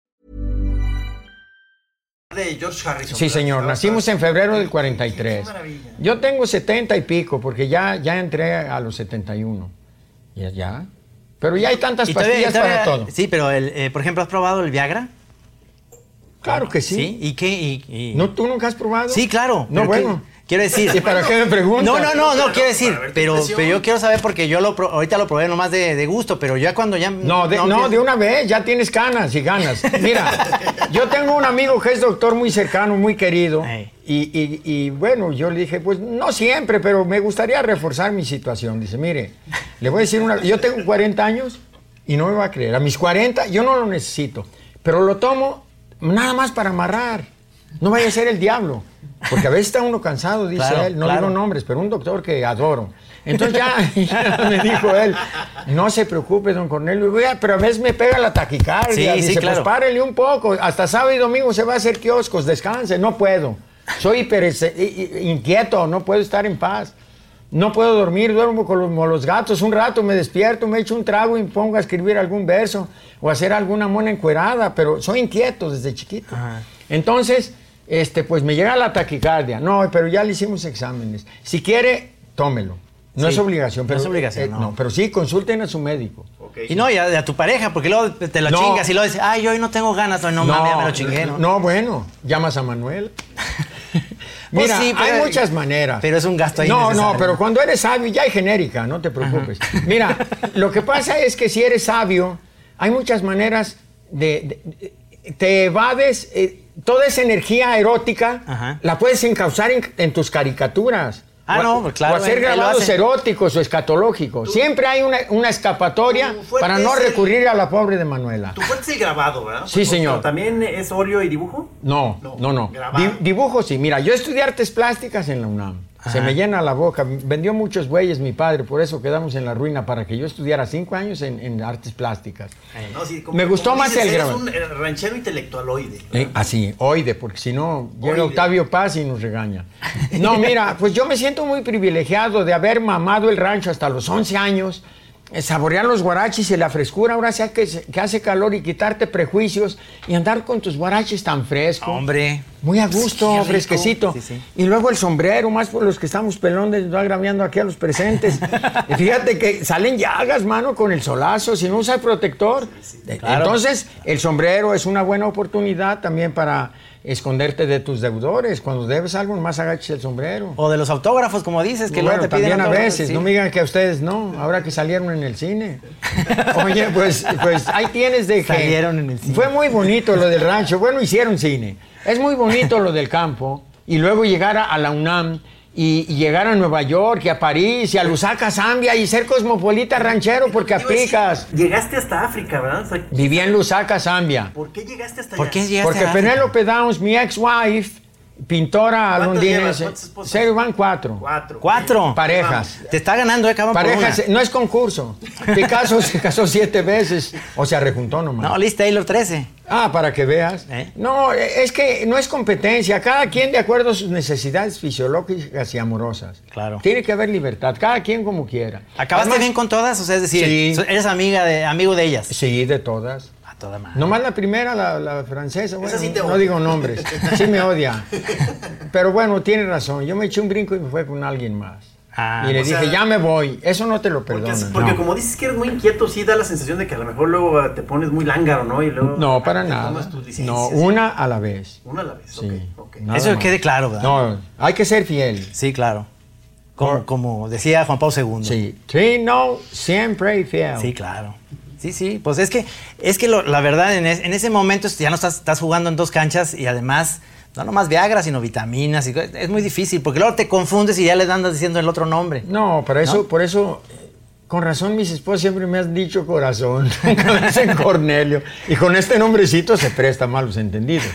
Speaker 3: De George Harrison.
Speaker 5: Sí, señor, nacimos en febrero del
Speaker 3: qué
Speaker 5: 43.
Speaker 3: maravilla.
Speaker 5: Yo tengo 70 y pico, porque ya, ya entré a los 71. Ya, ya. Pero ya hay tantas
Speaker 4: todavía-
Speaker 5: pastillas
Speaker 4: todavía-
Speaker 5: para todo.
Speaker 4: Sí, pero, el, eh, por ejemplo, ¿has probado el Viagra?
Speaker 5: Claro que sí.
Speaker 4: ¿Y qué? Y, y-
Speaker 5: ¿No, ¿Tú nunca has probado?
Speaker 4: Sí, claro.
Speaker 5: No, bueno.
Speaker 4: ¿Qué- Quiero decir.
Speaker 5: ¿Y para qué me preguntas?
Speaker 4: No, no, no, no, quiero decir. Pero, pero yo quiero saber porque yo lo pro- ahorita lo probé nomás de, de gusto, pero ya cuando ya.
Speaker 5: No, de, no, de una vez, ya tienes canas y ganas. Mira, yo tengo un amigo que es doctor muy cercano, muy querido. Y, y- y, bueno, yo le dije, pues no siempre, pero me gustaría reforzar mi situación. Dice, mire, le voy a decir una. Yo tengo 40 años y no me va a creer. A mis 40 yo no lo necesito, pero lo tomo nada más para amarrar. No vaya a ser el diablo. Porque a veces está uno cansado, dice
Speaker 4: Claro,
Speaker 5: él. No
Speaker 4: claro.
Speaker 5: digo nombres, pero un doctor que adoro. Entonces ya, ya me dijo él, no se preocupe, don Cornelio, "Vea, pero a veces me pega la taquicardia.
Speaker 4: Sí, sí,
Speaker 5: Dice,
Speaker 4: claro.
Speaker 5: pues párele un poco, hasta sábado y domingo se va a hacer kioscos, descanse, no puedo. Soy hiper i- inquieto, no puedo estar en paz. No puedo dormir, duermo como los gatos. Un rato me despierto, me echo un trago y me pongo a escribir algún verso o a hacer alguna mona encuerada, pero soy inquieto desde chiquito. Entonces, este, pues me llega la taquicardia. No, pero ya le hicimos exámenes. Si quiere, tómelo. No
Speaker 4: Sí,
Speaker 5: es obligación,
Speaker 4: no
Speaker 5: pero
Speaker 4: es obligación, no.
Speaker 5: pero sí consulten a su médico.
Speaker 4: Y no, y a, tu pareja, porque luego te lo
Speaker 5: No.
Speaker 4: chingas y luego dices, ay, yo hoy no tengo ganas, hoy no, mames, ya me lo chingué, ¿no?
Speaker 5: no, bueno, llamas a Manuel.
Speaker 4: Pues
Speaker 5: Mira,
Speaker 4: sí, pero-
Speaker 5: hay muchas maneras.
Speaker 4: pero es un gasto ahí
Speaker 5: No, no, pero cuando eres sabio, ya hay genérica, no te preocupes. Mira, lo que pasa es que si eres sabio, hay muchas maneras de. de- te evades. eh, toda esa energía erótica
Speaker 4: Ajá.
Speaker 5: la puedes encauzar en, en tus caricaturas.
Speaker 4: Ah,
Speaker 5: O
Speaker 4: no, pues claro,
Speaker 5: O hacer grabados eróticos o escatológicos. Siempre hay una, una escapatoria para no
Speaker 3: el-
Speaker 5: recurrir a la pobre de Manuela.
Speaker 3: Tu fuerte es el grabado, ¿verdad?
Speaker 5: Sí, señor.
Speaker 3: Pero ¿También es Oreo y dibujo?
Speaker 5: No,
Speaker 3: No,
Speaker 5: no, no. Di- dibujo sí. Mira, yo estudié artes plásticas en la UNAM. Se me llena la boca. Vendió muchos bueyes mi padre, por eso quedamos en la ruina, para que yo estudiara cinco años en, en artes plásticas.
Speaker 3: No, sí, como-
Speaker 5: Me gustó
Speaker 3: como
Speaker 5: más
Speaker 3: dices,
Speaker 5: el
Speaker 3: eres
Speaker 5: grabado.
Speaker 3: un eh, ranchero intelectualoide.
Speaker 5: Eh, así, oide, porque si no, llega. Octavio Paz y nos regaña. No, mira, pues yo me siento muy privilegiado de haber mamado el rancho hasta los 11 años, eh, saborear los guaraches y la frescura, ahora sea que, que hace calor y quitarte prejuicios y andar con tus guaraches tan frescos.
Speaker 4: Hombre.
Speaker 5: Muy a gusto,
Speaker 4: Sí,
Speaker 5: fresquecito.
Speaker 4: Sí, sí.
Speaker 5: Y luego el sombrero, más por los que estamos pelones, no agraviando aquí a los presentes. y fíjate que salen llagas, mano, con el solazo, si no usa el protector.
Speaker 4: Claro.
Speaker 5: Entonces, el sombrero es una buena oportunidad también para esconderte de tus deudores. Cuando debes algo, nomás agaches el sombrero.
Speaker 4: O de los autógrafos, como dices, que
Speaker 5: bueno,
Speaker 4: luego te piden
Speaker 5: también a veces,
Speaker 4: sí.
Speaker 5: no me digan que a ustedes no, ahora que salieron en el cine. Oye, pues, pues ahí tienes de que...
Speaker 4: Salieron en el cine.
Speaker 5: Fue muy bonito lo del rancho, bueno, hicieron cine. Es muy bonito lo del campo y luego llegar a, a la UNAM y, y llegar a Nueva York y a París y a Lusaka, Zambia y ser cosmopolita ranchero porque
Speaker 3: decir,
Speaker 5: aplicas.
Speaker 3: Llegaste hasta África, ¿verdad? O sea,
Speaker 5: Viví en Lusaka, Zambia.
Speaker 3: ¿Por qué llegaste hasta
Speaker 4: ¿Por
Speaker 3: allá?
Speaker 4: qué llegaste
Speaker 5: Porque? Penélope Downs, mi ex-wife, pintora londinense,
Speaker 3: ¿Cuántas esposas?
Speaker 5: se van cuatro.
Speaker 3: Cuatro.
Speaker 4: Cuatro.
Speaker 5: Parejas.
Speaker 4: Te está ganando, eh, cabrón, por
Speaker 5: Parejas,
Speaker 4: una.
Speaker 5: no es concurso. Picasso se casó siete veces, o sea, rejuntó nomás.
Speaker 4: No, Liz Taylor 13.
Speaker 5: Ah, para que veas.
Speaker 4: ¿Eh?
Speaker 5: No, es que no es competencia. Cada quien de acuerdo a sus necesidades fisiológicas y amorosas.
Speaker 4: Claro.
Speaker 5: Tiene que haber libertad. Cada quien como quiera.
Speaker 4: ¿Acabaste
Speaker 5: Además-
Speaker 4: bien con todas? O sea, es decir,
Speaker 5: Sí.
Speaker 4: eres amiga de, amigo de ellas.
Speaker 5: Sí, de todas.
Speaker 4: Toda madre.
Speaker 5: Nomás la primera, la, la francesa, bueno,
Speaker 3: sí te
Speaker 5: no digo nombres, sí me odia. Pero bueno, tiene razón, yo me eché un brinco y me fue con alguien más.
Speaker 4: Ah,
Speaker 5: y le dije,
Speaker 3: sea-
Speaker 5: ya me voy, eso no te lo perdono.
Speaker 3: porque
Speaker 5: no.
Speaker 3: como dices que eres muy inquieto, sí da la sensación de que a lo mejor luego te pones muy lángaro, ¿no? Y luego
Speaker 5: No, para nada. No, una a la vez.
Speaker 3: Una a la vez,
Speaker 5: Sí.
Speaker 4: Eso
Speaker 5: más.
Speaker 4: quede claro, ¿verdad?
Speaker 5: No, hay que ser fiel.
Speaker 4: Sí, claro. Como, como decía Juan Pablo II.
Speaker 5: Sí, sí, no, siempre fiel.
Speaker 4: Sí, claro. Sí, sí. Pues es que, es que lo- la verdad, en, es- en ese momento ya no estás, estás jugando en dos canchas y además, no nomás Viagra, sino vitaminas. Y, es muy difícil porque luego te confundes y ya le andas diciendo el otro nombre.
Speaker 5: No, por eso, por eso, eh, con razón mis esposas siempre me han dicho corazón, dicen Cornelio. Y con este nombrecito se presta malos entendidos.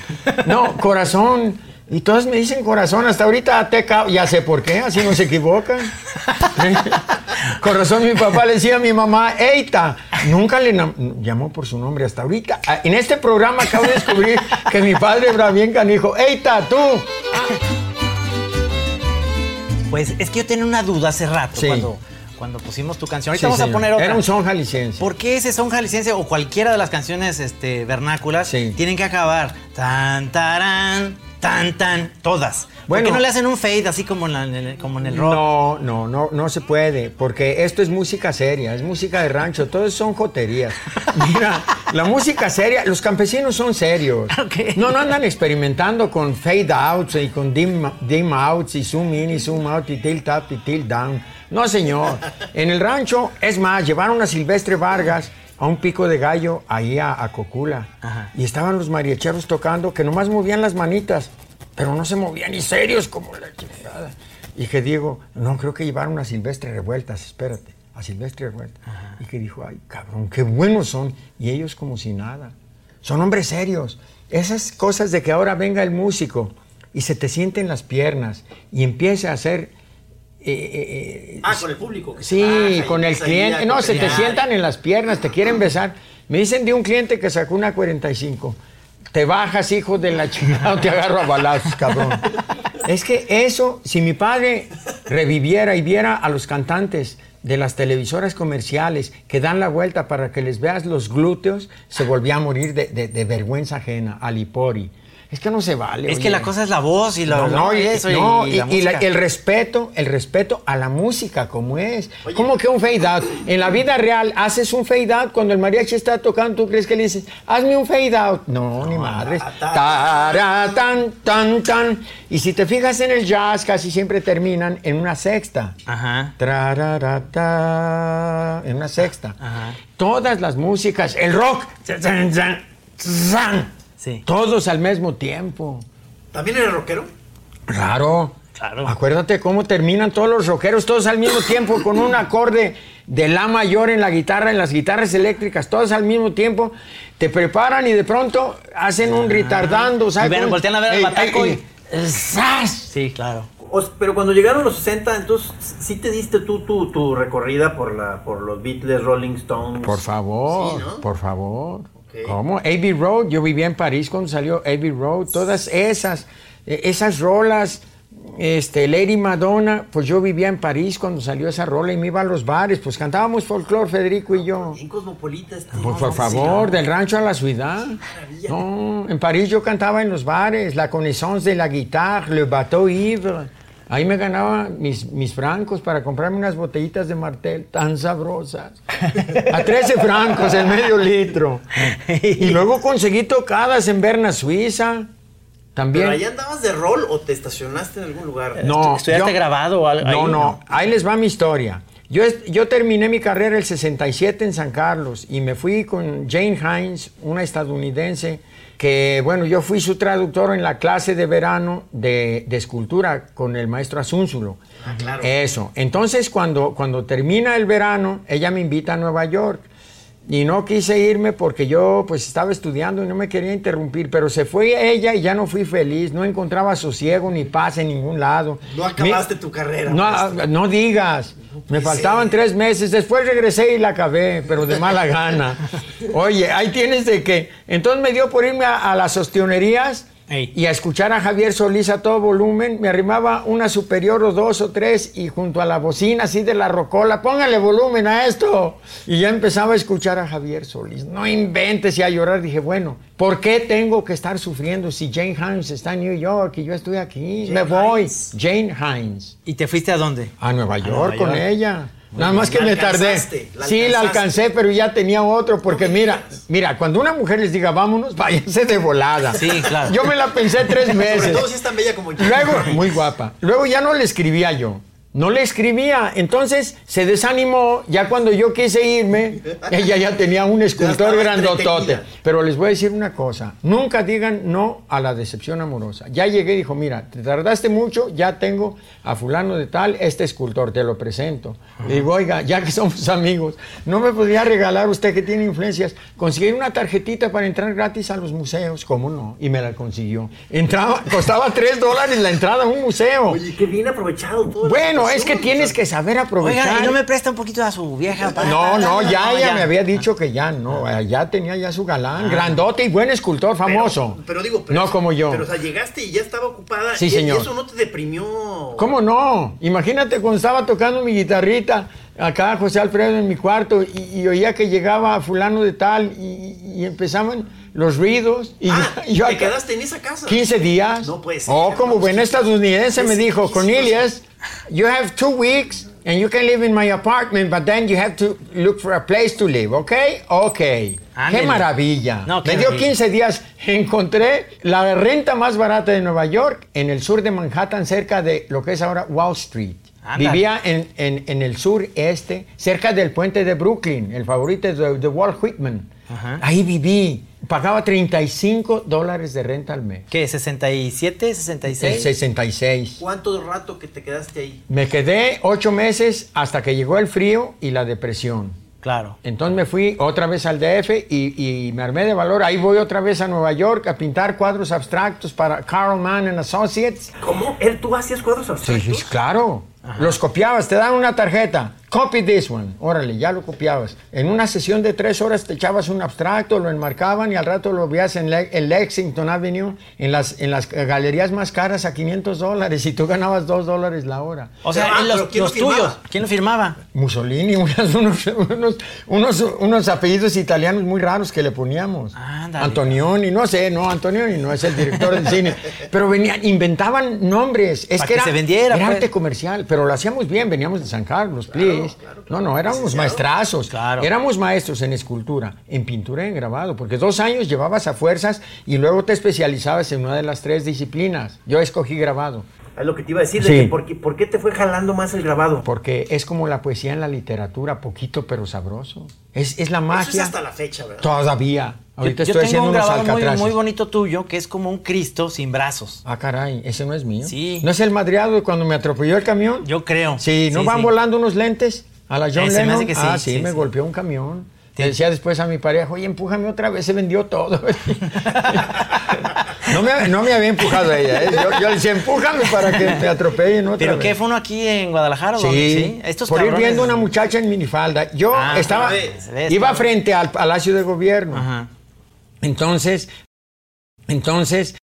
Speaker 5: No, corazón. Y todas me dicen corazón, hasta ahorita te ya sé por qué, así no se equivocan. Con razón mi papá le decía a mi mamá, Eita, nunca le llamó por su nombre hasta ahorita. Ah, En este programa acabo de descubrir que mi padre era bien canijo, Eita, tú.
Speaker 4: Pues es que yo tenía una duda hace rato
Speaker 5: Sí.
Speaker 4: cuando, cuando pusimos tu canción. Ahorita
Speaker 5: Sí,
Speaker 4: vamos a poner otra.
Speaker 5: Era un son jalisciense.
Speaker 4: ¿Por qué ese son jalisciense o cualquiera de las canciones este, vernáculas
Speaker 5: Sí.
Speaker 4: tienen que acabar tan, tarán, tan, tan, todas? ¿Por
Speaker 5: Bueno.
Speaker 4: qué no le hacen un fade así como en, la- en el, como en el rock?
Speaker 5: No, no, no, no se puede, porque esto es música seria, es música de rancho, todo son joterías. Mira, la música seria, los campesinos son serios.
Speaker 4: Ok.
Speaker 5: No, no andan experimentando con fade outs y con dim, dim outs y zoom in y zoom out y tilt up y tilt down. No, señor. En el rancho, es más, llevaron a Silvestre Vargas a un pico de gallo ahí a, a Cocula.
Speaker 4: Ajá.
Speaker 5: Y estaban los mariacheros tocando que nomás movían las manitas, pero no se movían ni serios como la chingada. Y que digo, no, creo que llevaron a Silvestre Revueltas, espérate, a Silvestre Revueltas. Y que dijo, ay, cabrón, qué buenos son. Y ellos como si nada. Son hombres serios. Esas cosas de que ahora venga el músico y se te siente en las piernas y empiece a hacer... eh, eh,
Speaker 3: Ah, con el público. que
Speaker 5: Sí,
Speaker 3: baja
Speaker 5: con el cliente. No, se te sientan en las piernas, te quieren besar. Me dicen de un cliente que sacó una 45. Te bajas, hijo de la chingada, te agarro a balazos, cabrón. Es que eso, si mi padre reviviera y viera a los cantantes de las televisoras comerciales que dan la vuelta para que les veas los glúteos, se volvía a morir de, de- de vergüenza ajena, alipori. Es que no se vale.
Speaker 4: Es que
Speaker 5: oye.
Speaker 4: la cosa es la voz y, la,
Speaker 5: No, no, y,
Speaker 4: eso, y-
Speaker 5: no,
Speaker 4: y
Speaker 5: y-
Speaker 4: la
Speaker 5: y la-
Speaker 4: música.
Speaker 5: el respeto, el respeto a la música como es. ¿Cómo que un fade out? En la vida real haces un fade out cuando el mariachi está tocando, ¿tú crees que le dices, hazme un fade out? No, ni madres. Tara, tan, tan, tan. Y si te fijas en el jazz, casi siempre terminan en una sexta.
Speaker 4: Ajá.
Speaker 5: Trararata, en una sexta.
Speaker 4: Ajá.
Speaker 5: Todas las músicas, el rock, zan, zan, zan,
Speaker 4: Sí.
Speaker 5: todos al mismo tiempo.
Speaker 3: ¿También eres rockero?
Speaker 5: Claro.
Speaker 4: Claro.
Speaker 5: Acuérdate cómo terminan todos los rockeros, todos al mismo tiempo, con un acorde de La mayor en la guitarra, en las guitarras eléctricas, todos al mismo tiempo. Te preparan y de pronto hacen un retardando. ¿sabes?
Speaker 4: Y voltean a ver al bataco
Speaker 5: ey, ¡zas!
Speaker 4: Sí, claro.
Speaker 3: O- pero cuando llegaron los 60, entonces sí te diste tú tu, tu recorrida por, la, por los Beatles, Rolling Stones.
Speaker 5: Por favor,
Speaker 3: Sí, ¿no?
Speaker 5: por favor. ¿Cómo? Abbey Road, yo vivía en París cuando salió Abbey Road, todas esas, eh, esas rolas, este, Lady Madonna, pues yo vivía en París cuando salió esa rola y me iba a los bares, pues cantábamos folclore, Federico y yo.
Speaker 3: Bien cosmopolita este.
Speaker 5: Pues por favor, del rancho a la ciudad. No, en París yo cantaba en los bares, la connaissance de la guitarra, le bateau ivre. Ahí me ganaba mis, mis francos para comprarme unas botellitas de martel tan sabrosas. A 13 francos el medio litro. Y luego conseguí tocadas en Berna, Suiza. También.
Speaker 3: ¿Pero ahí andabas de rol o te estacionaste en algún lugar?
Speaker 5: No,
Speaker 4: ¿Estudiaste grabado o algo
Speaker 5: No, no,
Speaker 4: No.
Speaker 5: ahí les va mi historia. Yo, yo terminé mi carrera el 67 en San Carlos y me fui con Jane Hines, una estadounidense, que, bueno, yo fui su traductor en la clase de verano de, de escultura con el maestro Asúnzulo.
Speaker 3: claro.
Speaker 5: Eso. Entonces, cuando, cuando termina el verano, ella me invita a Nueva York. Y no quise irme porque yo pues estaba estudiando y no me quería interrumpir, pero se fue ella y ya no fui feliz, no encontraba sosiego ni paz en ningún lado.
Speaker 3: No acabaste tu carrera.
Speaker 5: No,
Speaker 3: maestro.
Speaker 5: no digas, me faltaban tres meses, después regresé y la acabé, pero de mala gana. Oye, ahí tienes de que, entonces me dio por irme a, a las ostionerías
Speaker 4: Ey.
Speaker 5: y a escuchar a Javier Solís a todo volumen. Me arrimaba una superior o dos o tres y junto a la bocina así de la rocola, póngale volumen a esto. Y ya empezaba a escuchar a Javier Solís. No inventes y a llorar. Dije, bueno, ¿por qué tengo que estar sufriendo si Jane Hines está en New York y yo estoy aquí? me voy.
Speaker 4: Hines.
Speaker 5: Jane Hines.
Speaker 4: ¿Y te fuiste a dónde?
Speaker 5: A Nueva York
Speaker 4: Nueva
Speaker 5: con
Speaker 4: York.
Speaker 5: ella. Nada más que me tardé.
Speaker 3: la
Speaker 5: sí, la alcancé, pero ya tenía otro. Porque mira, mira, cuando una mujer les diga vámonos, váyanse de volada.
Speaker 4: Sí, claro.
Speaker 5: Yo me la pensé tres
Speaker 3: Sobre
Speaker 5: meses.
Speaker 3: todo si es tan bella como yo.
Speaker 5: Luego, muy guapa. Luego ya no le escribía yo. No le escribía. Entonces se desanimó. Ya cuando yo quise irme, ella ya tenía un escultor grandotote. Pero les voy a decir una cosa. Nunca digan no a la decepción amorosa. Ya llegué y dijo, mira, te tardaste mucho, ya tengo a fulano de tal, este escultor, te lo presento. Le digo, oiga, ya que somos amigos, ¿no me podría regalar usted que tiene influencias, conseguir una tarjetita para entrar gratis a los museos? ¿Cómo no? Y me la consiguió. Entraba, costaba tres dólares la entrada a un museo.
Speaker 3: Oye, qué bien aprovechado todo.
Speaker 5: Bueno, es que tienes que saber aprovechar.
Speaker 4: Oiga, ¿y no me presta un poquito a su vieja? pa-
Speaker 5: No, no, ya
Speaker 4: No,
Speaker 5: ella me había dicho que ya no, ya tenía ya su galán, grandote y buen escultor famoso.
Speaker 3: Pero, pero digo, pero-
Speaker 5: no como yo.
Speaker 3: Pero o sea, llegaste y ya estaba ocupada.
Speaker 5: Sí,
Speaker 3: y-
Speaker 5: señor.
Speaker 3: Y eso no te deprimió.
Speaker 5: ¿Cómo no? Imagínate cuando estaba tocando mi guitarrita acá José Alfredo en mi cuarto y, y oía que llegaba fulano de tal y, y empezaban los ruidos y,
Speaker 3: Ah,
Speaker 5: yo- y yo
Speaker 3: te
Speaker 5: acá-
Speaker 3: quedaste en esa casa.
Speaker 5: 15 días.
Speaker 3: No puede ser.
Speaker 5: Oh, como buena estadounidense me dijo, Cornelius, you have two weeks and you can live in my apartment, but then you have to look for a place to live, ¿ok? Ok.
Speaker 4: Ándele.
Speaker 5: Qué maravilla.
Speaker 4: No, qué
Speaker 5: me dio
Speaker 4: maravilla.
Speaker 5: 15 días. Encontré la renta más barata de Nueva York en el sur de Manhattan, cerca de lo que es ahora Wall Street.
Speaker 4: Ándale.
Speaker 5: Vivía en, en- en el sur este, cerca del puente de Brooklyn, el favorito de, de Walt Whitman.
Speaker 4: Ajá.
Speaker 5: Ahí viví. Pagaba 35 dólares de renta al mes.
Speaker 4: ¿Qué? ¿67,
Speaker 5: El
Speaker 4: 66?
Speaker 5: 66.
Speaker 3: ¿Cuánto rato que te quedaste ahí?
Speaker 5: Me quedé ocho meses hasta que llegó el frío y la depresión.
Speaker 4: Claro.
Speaker 5: Entonces me fui otra vez al DF y, y me armé de valor. Ahí voy otra vez a Nueva York a pintar cuadros abstractos para Carl Mann and Associates.
Speaker 3: ¿Cómo? ¿Él, ¿Tú hacías cuadros
Speaker 5: Sí,
Speaker 3: abstractos?
Speaker 5: sí, claro. Los copiabas, te dan una tarjeta. Copy this one. Órale, ya lo copiabas. En una sesión de tres horas te echabas un abstracto, lo enmarcaban y al rato lo veías en, Le- en Lexington Avenue, en las, en las galerías más caras a 500 dólares y tú ganabas 2 dólares la hora.
Speaker 4: O sea,
Speaker 3: Ah,
Speaker 4: en los,
Speaker 3: ¿quién lo
Speaker 4: los tuyos. ¿Quién lo firmaba?
Speaker 5: Mussolini, unas- unos, unos, unos, unos apellidos italianos muy raros que le poníamos.
Speaker 4: Ándale.
Speaker 5: Antonioni, no sé, no, Antonioni no es el director del cine. Pero venían, inventaban nombres. Es
Speaker 4: Para
Speaker 5: que,
Speaker 4: que
Speaker 5: era,
Speaker 4: se vendiera,
Speaker 5: Era
Speaker 4: pues.
Speaker 5: arte comercial, pero lo hacíamos bien, veníamos de San Carlos, please. No, no, éramos maestrazos.
Speaker 4: Claro.
Speaker 5: Éramos maestros en escultura, en pintura y en grabado, porque dos años llevabas a fuerzas y luego te especializabas en una de las tres disciplinas. Yo escogí grabado.
Speaker 3: Es lo que te iba a decir. de
Speaker 5: Sí.
Speaker 3: que ¿por, qué, por qué te fue jalando más el grabado?
Speaker 5: Porque es como la poesía en la literatura, poquito pero sabroso. Es, es la
Speaker 3: Eso
Speaker 5: magia.
Speaker 3: es hasta la fecha, ¿verdad?
Speaker 5: Todavía. Ahorita
Speaker 4: yo, yo
Speaker 5: estoy
Speaker 4: tengo
Speaker 5: haciendo
Speaker 4: un
Speaker 5: unos
Speaker 4: grabado muy,
Speaker 5: alcatraces.
Speaker 4: muy bonito tuyo que es como un Cristo sin brazos.
Speaker 5: Ah, caray, ese no es mío.
Speaker 4: Sí.
Speaker 5: ¿No es el madreado de cuando me atropelló el camión?
Speaker 4: Yo creo.
Speaker 5: Sí, ¿no
Speaker 4: Sí,
Speaker 5: van
Speaker 4: sí.
Speaker 5: volando unos lentes a la John
Speaker 4: Eh, se me
Speaker 5: Lennon?
Speaker 4: hace que sí,
Speaker 5: ah, sí,
Speaker 4: sí,
Speaker 5: me golpeó un camión.
Speaker 4: Sí.
Speaker 5: Decía después a mi pareja, oye, empújame otra vez, se vendió todo. no, me, no me había empujado ella, ¿eh? yo, yo le decía, empújame para que me atropellen otra
Speaker 4: ¿Pero
Speaker 5: vez.
Speaker 4: qué? ¿Fue uno aquí en Guadalajara
Speaker 5: Sí,
Speaker 4: dónde? Estos
Speaker 5: por ir
Speaker 4: cabrones-
Speaker 5: viendo una muchacha en minifalda. Yo
Speaker 4: Ah,
Speaker 5: estaba,
Speaker 3: ves,
Speaker 4: ves,
Speaker 5: iba frente al Palacio de Gobierno.
Speaker 4: Ajá.
Speaker 5: Entonces, entonces,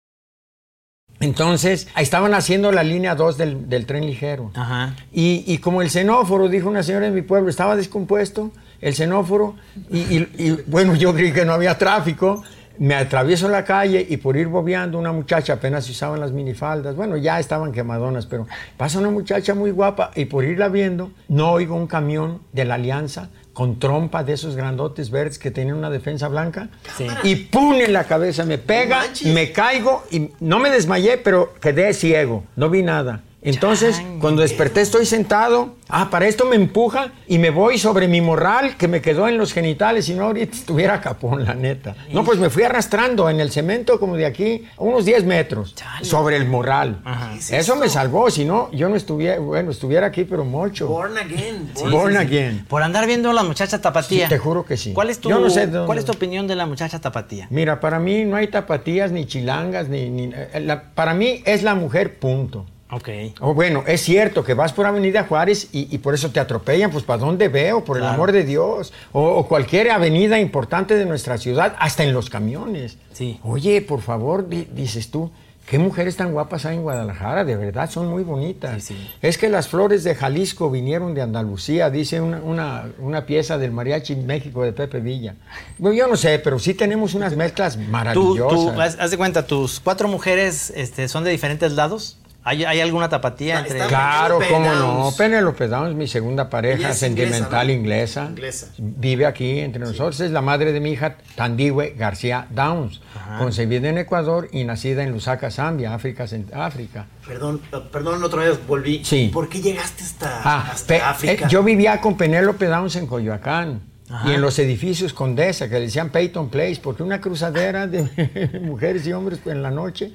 Speaker 5: entonces, ahí estaban haciendo la línea 2 del, del tren ligero.
Speaker 4: Ajá.
Speaker 5: Y, y como el xenóforo, dijo una señora de mi pueblo, estaba descompuesto, el xenóforo, y, y- y, bueno, yo creí que no había tráfico, me atravieso la calle y por ir bobeando una muchacha, apenas se usaban las minifaldas, bueno, ya estaban quemadonas, pero pasa una muchacha muy guapa y por irla viendo, no oigo un camión de la Alianza con trompa de esos grandotes verdes que tenían una defensa blanca,
Speaker 4: Sí.
Speaker 5: y pum en la cabeza, me pega, me caigo y no me desmayé, pero quedé ciego, no vi nada. Entonces,
Speaker 4: Changue.
Speaker 5: cuando desperté estoy sentado, ah, para esto me empuja y me voy sobre mi morral que me quedó en los genitales, si no ahorita estuviera capón, la neta. No, pues me fui arrastrando en el cemento como de aquí a unos 10 metros
Speaker 4: Chale.
Speaker 5: sobre el morral.
Speaker 4: Ajá.
Speaker 3: ¿Qué es
Speaker 5: Eso me salvó, si no, yo no estuviera, bueno, estuviera aquí, pero mucho.
Speaker 3: Born again.
Speaker 5: Born again.
Speaker 4: Por andar viendo a la muchacha tapatía.
Speaker 5: Sí, te juro que sí.
Speaker 4: ¿Cuál es tu,
Speaker 5: Yo no sé de dónde-
Speaker 4: ¿cuál es tu opinión de la muchacha tapatía?
Speaker 5: Mira, para mí no hay tapatías ni chilangas, ni, ni- eh, la- para mí es la mujer, punto.
Speaker 4: Ok.
Speaker 5: O bueno, es cierto que vas por Avenida Juárez y, y por eso te atropellan, pues ¿para dónde veo? Por el
Speaker 4: Claro.
Speaker 5: amor de Dios. O, o cualquier avenida importante de nuestra ciudad, hasta en los camiones.
Speaker 4: Sí.
Speaker 5: Oye, por favor, di- dices tú, ¿qué mujeres tan guapas hay en Guadalajara? De verdad, son muy bonitas.
Speaker 4: Sí, sí.
Speaker 5: Es que las flores de Jalisco vinieron de Andalucía, dice una, una- una pieza del Mariachi México de Pepe Villa. Bueno, yo no sé, pero sí tenemos unas mezclas
Speaker 4: Tú,
Speaker 5: maravillosas.
Speaker 4: tú, haz, haz de cuenta, tus cuatro mujeres este, son de diferentes lados. ¿Hay, hay alguna tapatía entre
Speaker 3: está-
Speaker 5: Claro,
Speaker 3: Penelope
Speaker 5: cómo no.
Speaker 3: Downs.
Speaker 5: Penelope Downs, mi segunda pareja sentimental
Speaker 3: inglesa, ¿no?
Speaker 5: inglesa.
Speaker 3: Inglesa.
Speaker 5: Vive aquí entre nosotros. Es la madre de mi hija, Tandiwe García Downs. Concebida en Ecuador y nacida en Lusaka, Zambia, África. África.
Speaker 3: Perdón, eh, perdón, otra vez volví.
Speaker 5: Sí.
Speaker 3: ¿Por qué llegaste hasta,
Speaker 5: Ah,
Speaker 3: hasta
Speaker 5: pe-
Speaker 3: África?
Speaker 5: eh, yo vivía con Penélope Downs en Coyoacán.
Speaker 4: Ajá.
Speaker 5: Y en los edificios Condesa, que le decían Peyton Place, porque una cruzadera de mujeres y hombres en la noche.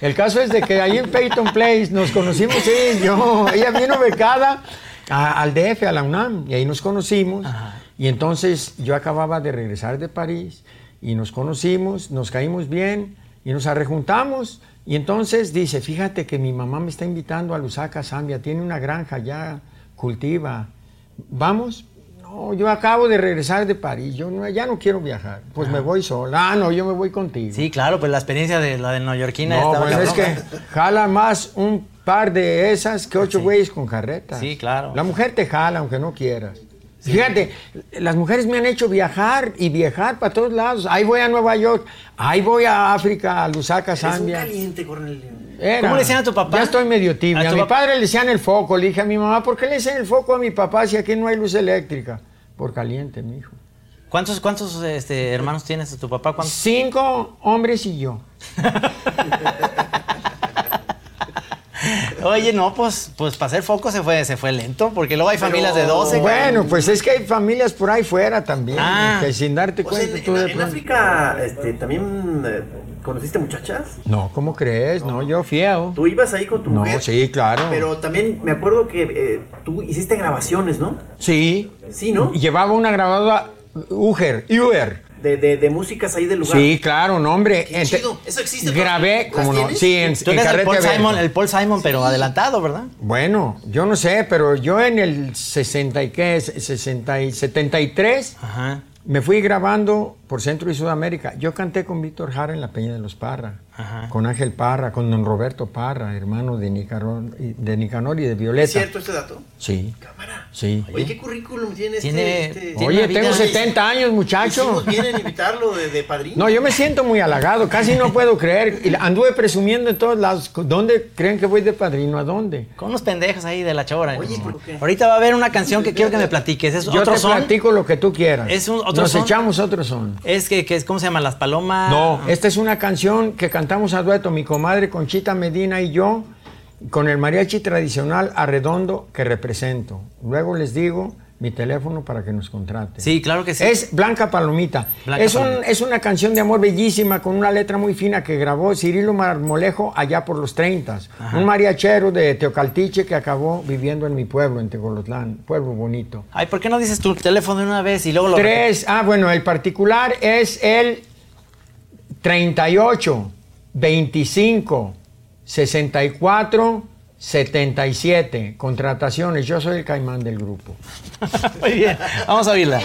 Speaker 5: El caso es de que ahí en Peyton Place nos conocimos y yo. Ella vino becada a- al DF, a la UNAM, y ahí nos conocimos. Y entonces yo acababa de regresar de París y nos conocimos, nos caímos bien y nos arrejuntamos. Y entonces dice, fíjate que mi mamá me está invitando a Lusaka, Zambia, tiene una granja ya, cultiva. ¿Vamos? No, yo acabo de regresar de París, yo no- ya no quiero viajar. Pues me voy sola. Ah, no, yo me voy contigo.
Speaker 4: Sí, claro, pues la experiencia de la de neoyorquina
Speaker 5: no, pues es que jala más un par de esas que ocho
Speaker 4: Sí.
Speaker 5: güeyes con carretas.
Speaker 4: Sí, claro.
Speaker 5: La mujer te jala aunque no quieras. Fíjate, las mujeres me han hecho viajar y viajar para todos lados. Ahí voy a Nueva York, ahí voy a África, a Lusaka, Zambia.
Speaker 3: caliente, coronel.
Speaker 5: Era.
Speaker 4: ¿Cómo le decían a tu papá?
Speaker 5: Ya estoy medio tibio.
Speaker 4: ¿A
Speaker 5: A,
Speaker 4: tu
Speaker 5: mi
Speaker 4: papá?
Speaker 5: padre le decían el foco. Le dije a mi mamá, ¿por qué le decían el foco a mi papá si aquí no hay luz eléctrica? Por caliente, mi hijo.
Speaker 4: ¿Cuántos, cuántos este, hermanos tienes tu papá? ¿Cuántos?
Speaker 5: Cinco hombres y yo.
Speaker 4: Oye, no, pues, pues para hacer foco se fue, se fue lento, porque luego hay familias de 12.
Speaker 5: Bueno, pues es que hay familias por ahí fuera también.
Speaker 4: Ah.
Speaker 5: Que sin darte
Speaker 3: sea,
Speaker 5: cuenta
Speaker 3: en,
Speaker 5: tú
Speaker 3: en-
Speaker 5: de
Speaker 3: en África este, también eh, conociste muchachas.
Speaker 5: No, ¿cómo crees? No, yo fieo.
Speaker 3: Tú ibas ahí con tu
Speaker 5: No,
Speaker 3: mujer.
Speaker 5: sí, claro.
Speaker 3: Pero también me acuerdo que eh, tú hiciste grabaciones, ¿no?
Speaker 5: Sí.
Speaker 3: Sí, ¿no?
Speaker 5: Llevaba una grabadora Uger, Uber.
Speaker 3: De, de, de músicas ahí del lugar.
Speaker 5: Sí, claro, no, hombre.
Speaker 3: Qué
Speaker 5: Ente-
Speaker 3: chido. ¿Eso existe?
Speaker 5: Grabé,
Speaker 3: ¿Las
Speaker 5: como no. Sí, en,
Speaker 4: Tú
Speaker 5: en
Speaker 4: eres el Paul. Simon, el Paul Simon, pero adelantado, ¿verdad?
Speaker 5: Bueno, yo no sé, pero yo en el 60 y qué, es, 60 y 73
Speaker 4: Ajá.
Speaker 5: me fui grabando por Centro y Sudamérica. Yo canté con Víctor Jara en la Peña de los Parra,
Speaker 4: Ajá.
Speaker 5: con Ángel Parra, con don Roberto Parra, hermano de Nicanor, y- de Nicanor y de Violeta.
Speaker 3: ¿Es cierto ese dato?
Speaker 5: Sí,
Speaker 3: Cámara.
Speaker 5: sí.
Speaker 3: Oye, ¿qué currículum tiene este?
Speaker 4: Tiene-
Speaker 3: este-
Speaker 5: Oye, tengo 70 años, muchacho.
Speaker 3: Hicimos bien en invitarlo de, de padrino.
Speaker 5: No, yo me siento muy halagado, casi no puedo creer. Y anduve presumiendo en todos lados. ¿Dónde creen que voy de padrino? ¿A dónde?
Speaker 4: Con unos pendejos ahí de la chora.
Speaker 3: Oye, ¿por qué?
Speaker 4: Ahorita va a haber una canción que quiero que me platiques. ¿Es
Speaker 5: Yo
Speaker 4: otro
Speaker 5: te
Speaker 4: son?
Speaker 5: platico lo que tú quieras.
Speaker 4: ¿Es un- otro
Speaker 5: Nos
Speaker 4: son?
Speaker 5: echamos otro son.
Speaker 4: Es que, que es, ¿cómo se llama? Las palomas.
Speaker 5: No, esta es una canción que cantamos a dueto, mi comadre Conchita Medina y yo, con el mariachi tradicional arredondo que represento. Luego les digo mi teléfono para que nos contraten.
Speaker 4: Sí, claro que sí.
Speaker 5: Es Blanca Palomita.
Speaker 4: Blanca
Speaker 5: es, un-
Speaker 4: Palomita.
Speaker 5: es una canción de amor bellísima con una letra muy fina que grabó Cirilo Marmolejo allá por los 30. Un mariachero de Teocaltiche que acabó viviendo en mi pueblo, en Tegolotlán. Pueblo bonito.
Speaker 4: Ay, ¿por qué no dices tu teléfono de una vez y luego lo
Speaker 5: Tres, ah, bueno, el particular es el 38 25 64 77. Contrataciones, yo soy el caimán del grupo.
Speaker 4: Muy bien, vamos a oírla.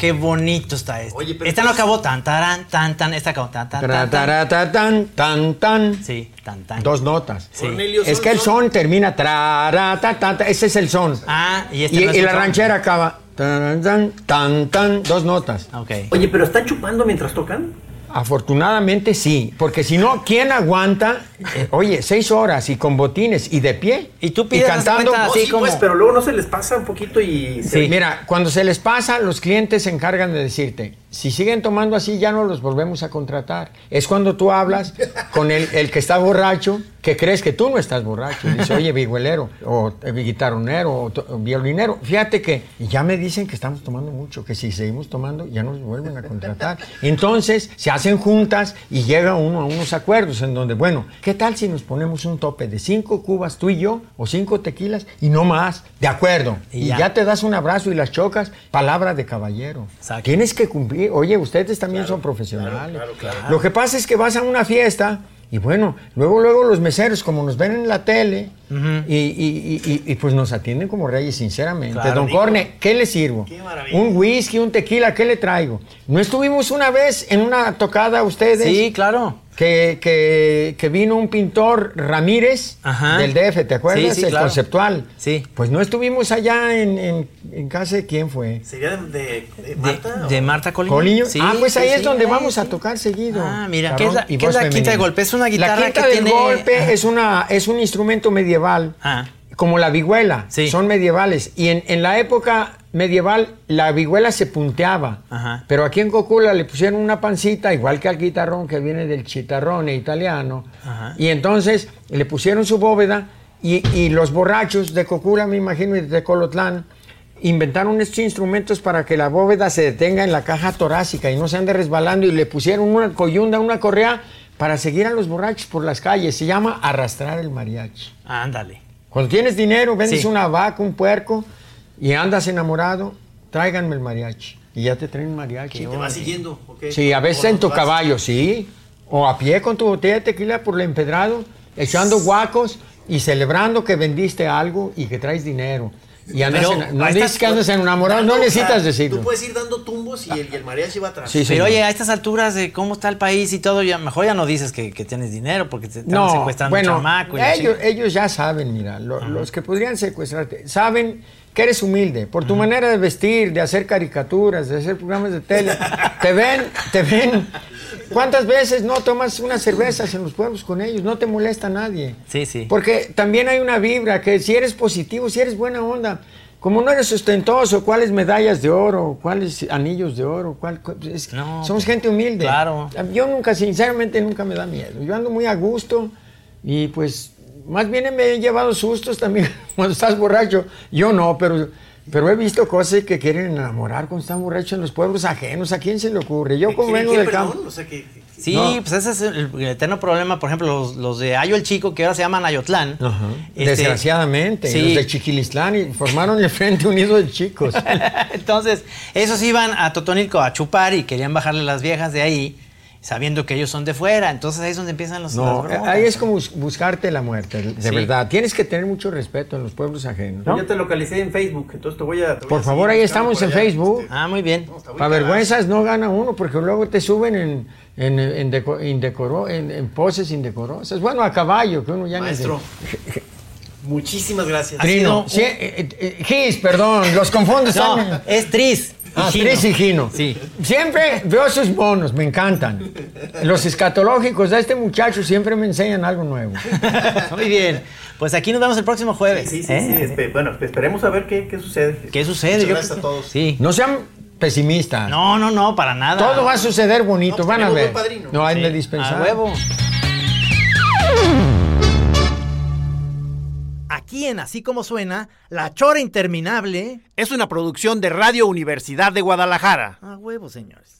Speaker 4: Qué bonito está este.
Speaker 3: Oye, pero
Speaker 4: esta no acabó tan, tarán, tan, tan. Esta acabó tan, tan, tan, tan.
Speaker 5: tan, tan, tan.
Speaker 4: Sí, tan, tan.
Speaker 5: Dos notas.
Speaker 4: Sí.
Speaker 3: Cornelio,
Speaker 5: Es
Speaker 3: son-
Speaker 5: que el
Speaker 3: son-
Speaker 5: son termina tra, ra, ta, ta, ta, ese es el son.
Speaker 4: Ah, y este
Speaker 5: y,
Speaker 4: no es
Speaker 5: y la
Speaker 4: son.
Speaker 5: ranchera acaba tan, tan, tan, tan, dos notas.
Speaker 4: Ok.
Speaker 3: Oye, pero ¿están chupando mientras tocan?
Speaker 5: Afortunadamente sí, porque si no, ¿quién aguanta? eh, oye, seis horas y con botines y de pie.
Speaker 4: Y tú pides, de
Speaker 5: cantando.
Speaker 4: cuenta,
Speaker 3: No,
Speaker 4: Así
Speaker 3: sí,
Speaker 4: como-
Speaker 3: pues, pero luego no se les pasa un poquito y... se-
Speaker 4: Sí.
Speaker 5: Mira, cuando se les pasa, los clientes se encargan de decirte, si siguen tomando así, ya no los volvemos a contratar. Es cuando tú hablas con el, el que está borracho, que crees que tú no estás borracho. Y dice, oye, vihuelero, o eh, guitarronero, o, violinero. Fíjate que ya me dicen que estamos tomando mucho, que si seguimos tomando, ya nos vuelven a contratar. Entonces, se hacen juntas y llega uno a unos acuerdos en donde, bueno, ¿qué tal si nos ponemos un tope de cinco cubas tú y yo, o cinco tequilas, y no más? De acuerdo.
Speaker 4: Y
Speaker 5: Y,
Speaker 4: ya.
Speaker 5: ya. te das un abrazo y las chocas, palabra de caballero.
Speaker 4: Exacto.
Speaker 5: Tienes que cumplir. Oye, ustedes también son profesionales. Lo que pasa es que vas a una fiesta y bueno, luego, luego los meseros, como nos ven en la tele, y, y- y- y- y, pues nos atienden como reyes, sinceramente.
Speaker 4: Claro.
Speaker 5: Don Corne, ¿qué le sirvo?
Speaker 3: Qué.
Speaker 5: Un whisky, un tequila, ¿qué le traigo? ¿No estuvimos una vez en una tocada ustedes?
Speaker 4: Sí, claro.
Speaker 5: Que, que- que vino un pintor Ramírez
Speaker 4: Ajá.
Speaker 5: del DF, ¿te acuerdas?
Speaker 4: Sí, sí,
Speaker 5: El
Speaker 4: claro.
Speaker 5: conceptual.
Speaker 4: Sí.
Speaker 5: Pues no estuvimos allá en, en- en casa de quién fue.
Speaker 3: ¿Sería de, de, de
Speaker 4: De,
Speaker 3: Marta?
Speaker 4: de Marta Coliño.
Speaker 5: Coliño.
Speaker 4: Sí,
Speaker 5: ah, pues
Speaker 4: sí,
Speaker 5: ahí
Speaker 4: sí,
Speaker 5: es donde vamos a tocar seguido.
Speaker 4: Ah, mira, ¿qué es la- qué
Speaker 5: voz
Speaker 4: es la quinta de golpe? Es una guitarra
Speaker 5: La quinta
Speaker 4: que
Speaker 5: del
Speaker 4: tiene-
Speaker 5: golpe
Speaker 4: Ajá.
Speaker 5: es, una, es un instrumento medieval.
Speaker 4: Ah.
Speaker 5: Como la vihuela.
Speaker 4: Sí.
Speaker 5: Son medievales. Y en, en la época medieval, la vihuela se punteaba.
Speaker 4: Ajá.
Speaker 5: Pero aquí en Cocula le pusieron una pancita, igual que al guitarrón, que viene del chitarrone italiano.
Speaker 4: Ajá.
Speaker 5: Y entonces le pusieron su bóveda. Y, y los borrachos de Cocula, me imagino, y de Colotlán, inventaron estos instrumentos para que la bóveda se detenga en la caja torácica y no se ande resbalando y le pusieron una coyunda, una correa para seguir a los borrachos por las calles. Se llama arrastrar el mariachi.
Speaker 4: Ándale.
Speaker 5: Cuando tienes dinero, vendes
Speaker 4: Sí.
Speaker 5: una vaca, un puerco y andas enamorado, tráiganme el mariachi. Y ya te traen mariachi.
Speaker 3: ¿Y te va siguiendo? ¿o qué?
Speaker 5: Sí, a veces
Speaker 3: ¿O
Speaker 5: en tu
Speaker 3: vas?
Speaker 5: caballo, sí. O a pie con tu botella de tequila por el empedrado, echando guacos y celebrando que vendiste algo y que traes dinero. Y andas
Speaker 4: Pero
Speaker 5: en- no
Speaker 4: a estas-
Speaker 5: que andas enamorado, no
Speaker 3: Dando, o
Speaker 5: necesitas
Speaker 3: sea,
Speaker 5: decirlo.
Speaker 3: Tú puedes ir dando tumbos y el, y el mariachi va atrás.
Speaker 5: Sí,
Speaker 4: Pero
Speaker 5: señor.
Speaker 4: oye, a estas alturas de cómo está el país y todo, ya mejor ya no dices que, que tienes dinero porque te están
Speaker 5: No,
Speaker 4: secuestrando
Speaker 5: bueno,
Speaker 4: un chamaco. y
Speaker 5: ellos, ellos ya saben, mira, lo- los que podrían secuestrarte, saben que eres humilde por tu manera de vestir, de hacer caricaturas, de hacer programas de tele. te ven, te ven. ¿Cuántas veces no tomas unas cervezas en los pueblos con ellos? No te molesta nadie.
Speaker 4: Sí, sí.
Speaker 5: Porque también hay una vibra que si eres positivo, si eres buena onda, como no eres ostentoso, cuáles medallas de oro, cuáles anillos de oro, cuál, es-
Speaker 4: No,
Speaker 5: somos gente humilde.
Speaker 4: claro.
Speaker 5: Yo nunca, sinceramente, nunca me da miedo. Yo ando muy a gusto y pues más bien me he llevado sustos también cuando estás borracho. Yo no, pero, pero he visto cosas que quieren enamorar cuando están borrachos en los pueblos ajenos. ¿A quién se le ocurre? Yo como
Speaker 3: ¿Quieren
Speaker 5: vengo
Speaker 3: qué,
Speaker 5: del
Speaker 3: perdón?
Speaker 5: campo.
Speaker 3: O sea, que, que-
Speaker 4: Sí,
Speaker 5: No.
Speaker 4: pues ese es el, el eterno problema. Por ejemplo, los, los de Ayo el Chico, que ahora se llaman Ayotlán.
Speaker 5: Ajá.
Speaker 4: este,
Speaker 5: Desgraciadamente,
Speaker 4: sí.
Speaker 5: los de Chiquilistlán y formaron el Frente Unido de Chicos.
Speaker 4: Entonces, esos iban a Totonilco a chupar y querían bajarle las viejas de ahí, sabiendo que ellos son de fuera. Entonces ahí es donde empiezan los
Speaker 5: No,
Speaker 4: las broncas.
Speaker 5: ahí es como bus- buscarte la muerte, de
Speaker 4: Sí.
Speaker 5: verdad. Tienes que tener mucho respeto en los pueblos ajenos.
Speaker 3: Yo
Speaker 5: ¿no?
Speaker 3: ya te localicé en Facebook, entonces te voy a. te voy
Speaker 5: Por
Speaker 3: a
Speaker 5: favor,
Speaker 3: seguir
Speaker 5: ahí estamos en
Speaker 3: allá.
Speaker 5: Facebook.
Speaker 3: Este,
Speaker 4: Ah, muy bien.
Speaker 3: no,
Speaker 5: Para vergüenzas no gana uno, porque luego te suben en, en, en deco- indecoro- en- en poses indecorosas. Bueno, a caballo, que uno ya
Speaker 3: Maestro, muchísimas gracias.
Speaker 4: Ha
Speaker 5: Trino, sí, eh, eh, Gis, perdón, los confundes.
Speaker 4: No, es Tris.
Speaker 5: Ah,
Speaker 4: Gino.
Speaker 5: Tris y Gino.
Speaker 4: Sí.
Speaker 5: Siempre veo sus monos, me encantan. Los escatológicos de este muchacho siempre me enseñan algo nuevo.
Speaker 4: Muy bien. Pues aquí nos vemos el próximo jueves.
Speaker 3: Sí, sí,
Speaker 4: ¿eh?
Speaker 3: sí. espe- bueno, esperemos a ver qué, qué sucede.
Speaker 4: ¿Qué sucede?
Speaker 3: Muchas
Speaker 4: Yo
Speaker 3: gracias a todos.
Speaker 4: Sí.
Speaker 5: No sean pesimistas.
Speaker 4: No, no, no, para nada.
Speaker 5: Todo va a suceder bonito,
Speaker 3: No, pues
Speaker 5: van a ver.
Speaker 3: buen padrino.
Speaker 5: No hay
Speaker 4: Sí,
Speaker 5: de dispensar.
Speaker 4: A huevo. Aquí en Así Como Suena, La Chora Interminable.
Speaker 8: Es una producción de Radio Universidad de Guadalajara.
Speaker 4: A huevo, señores.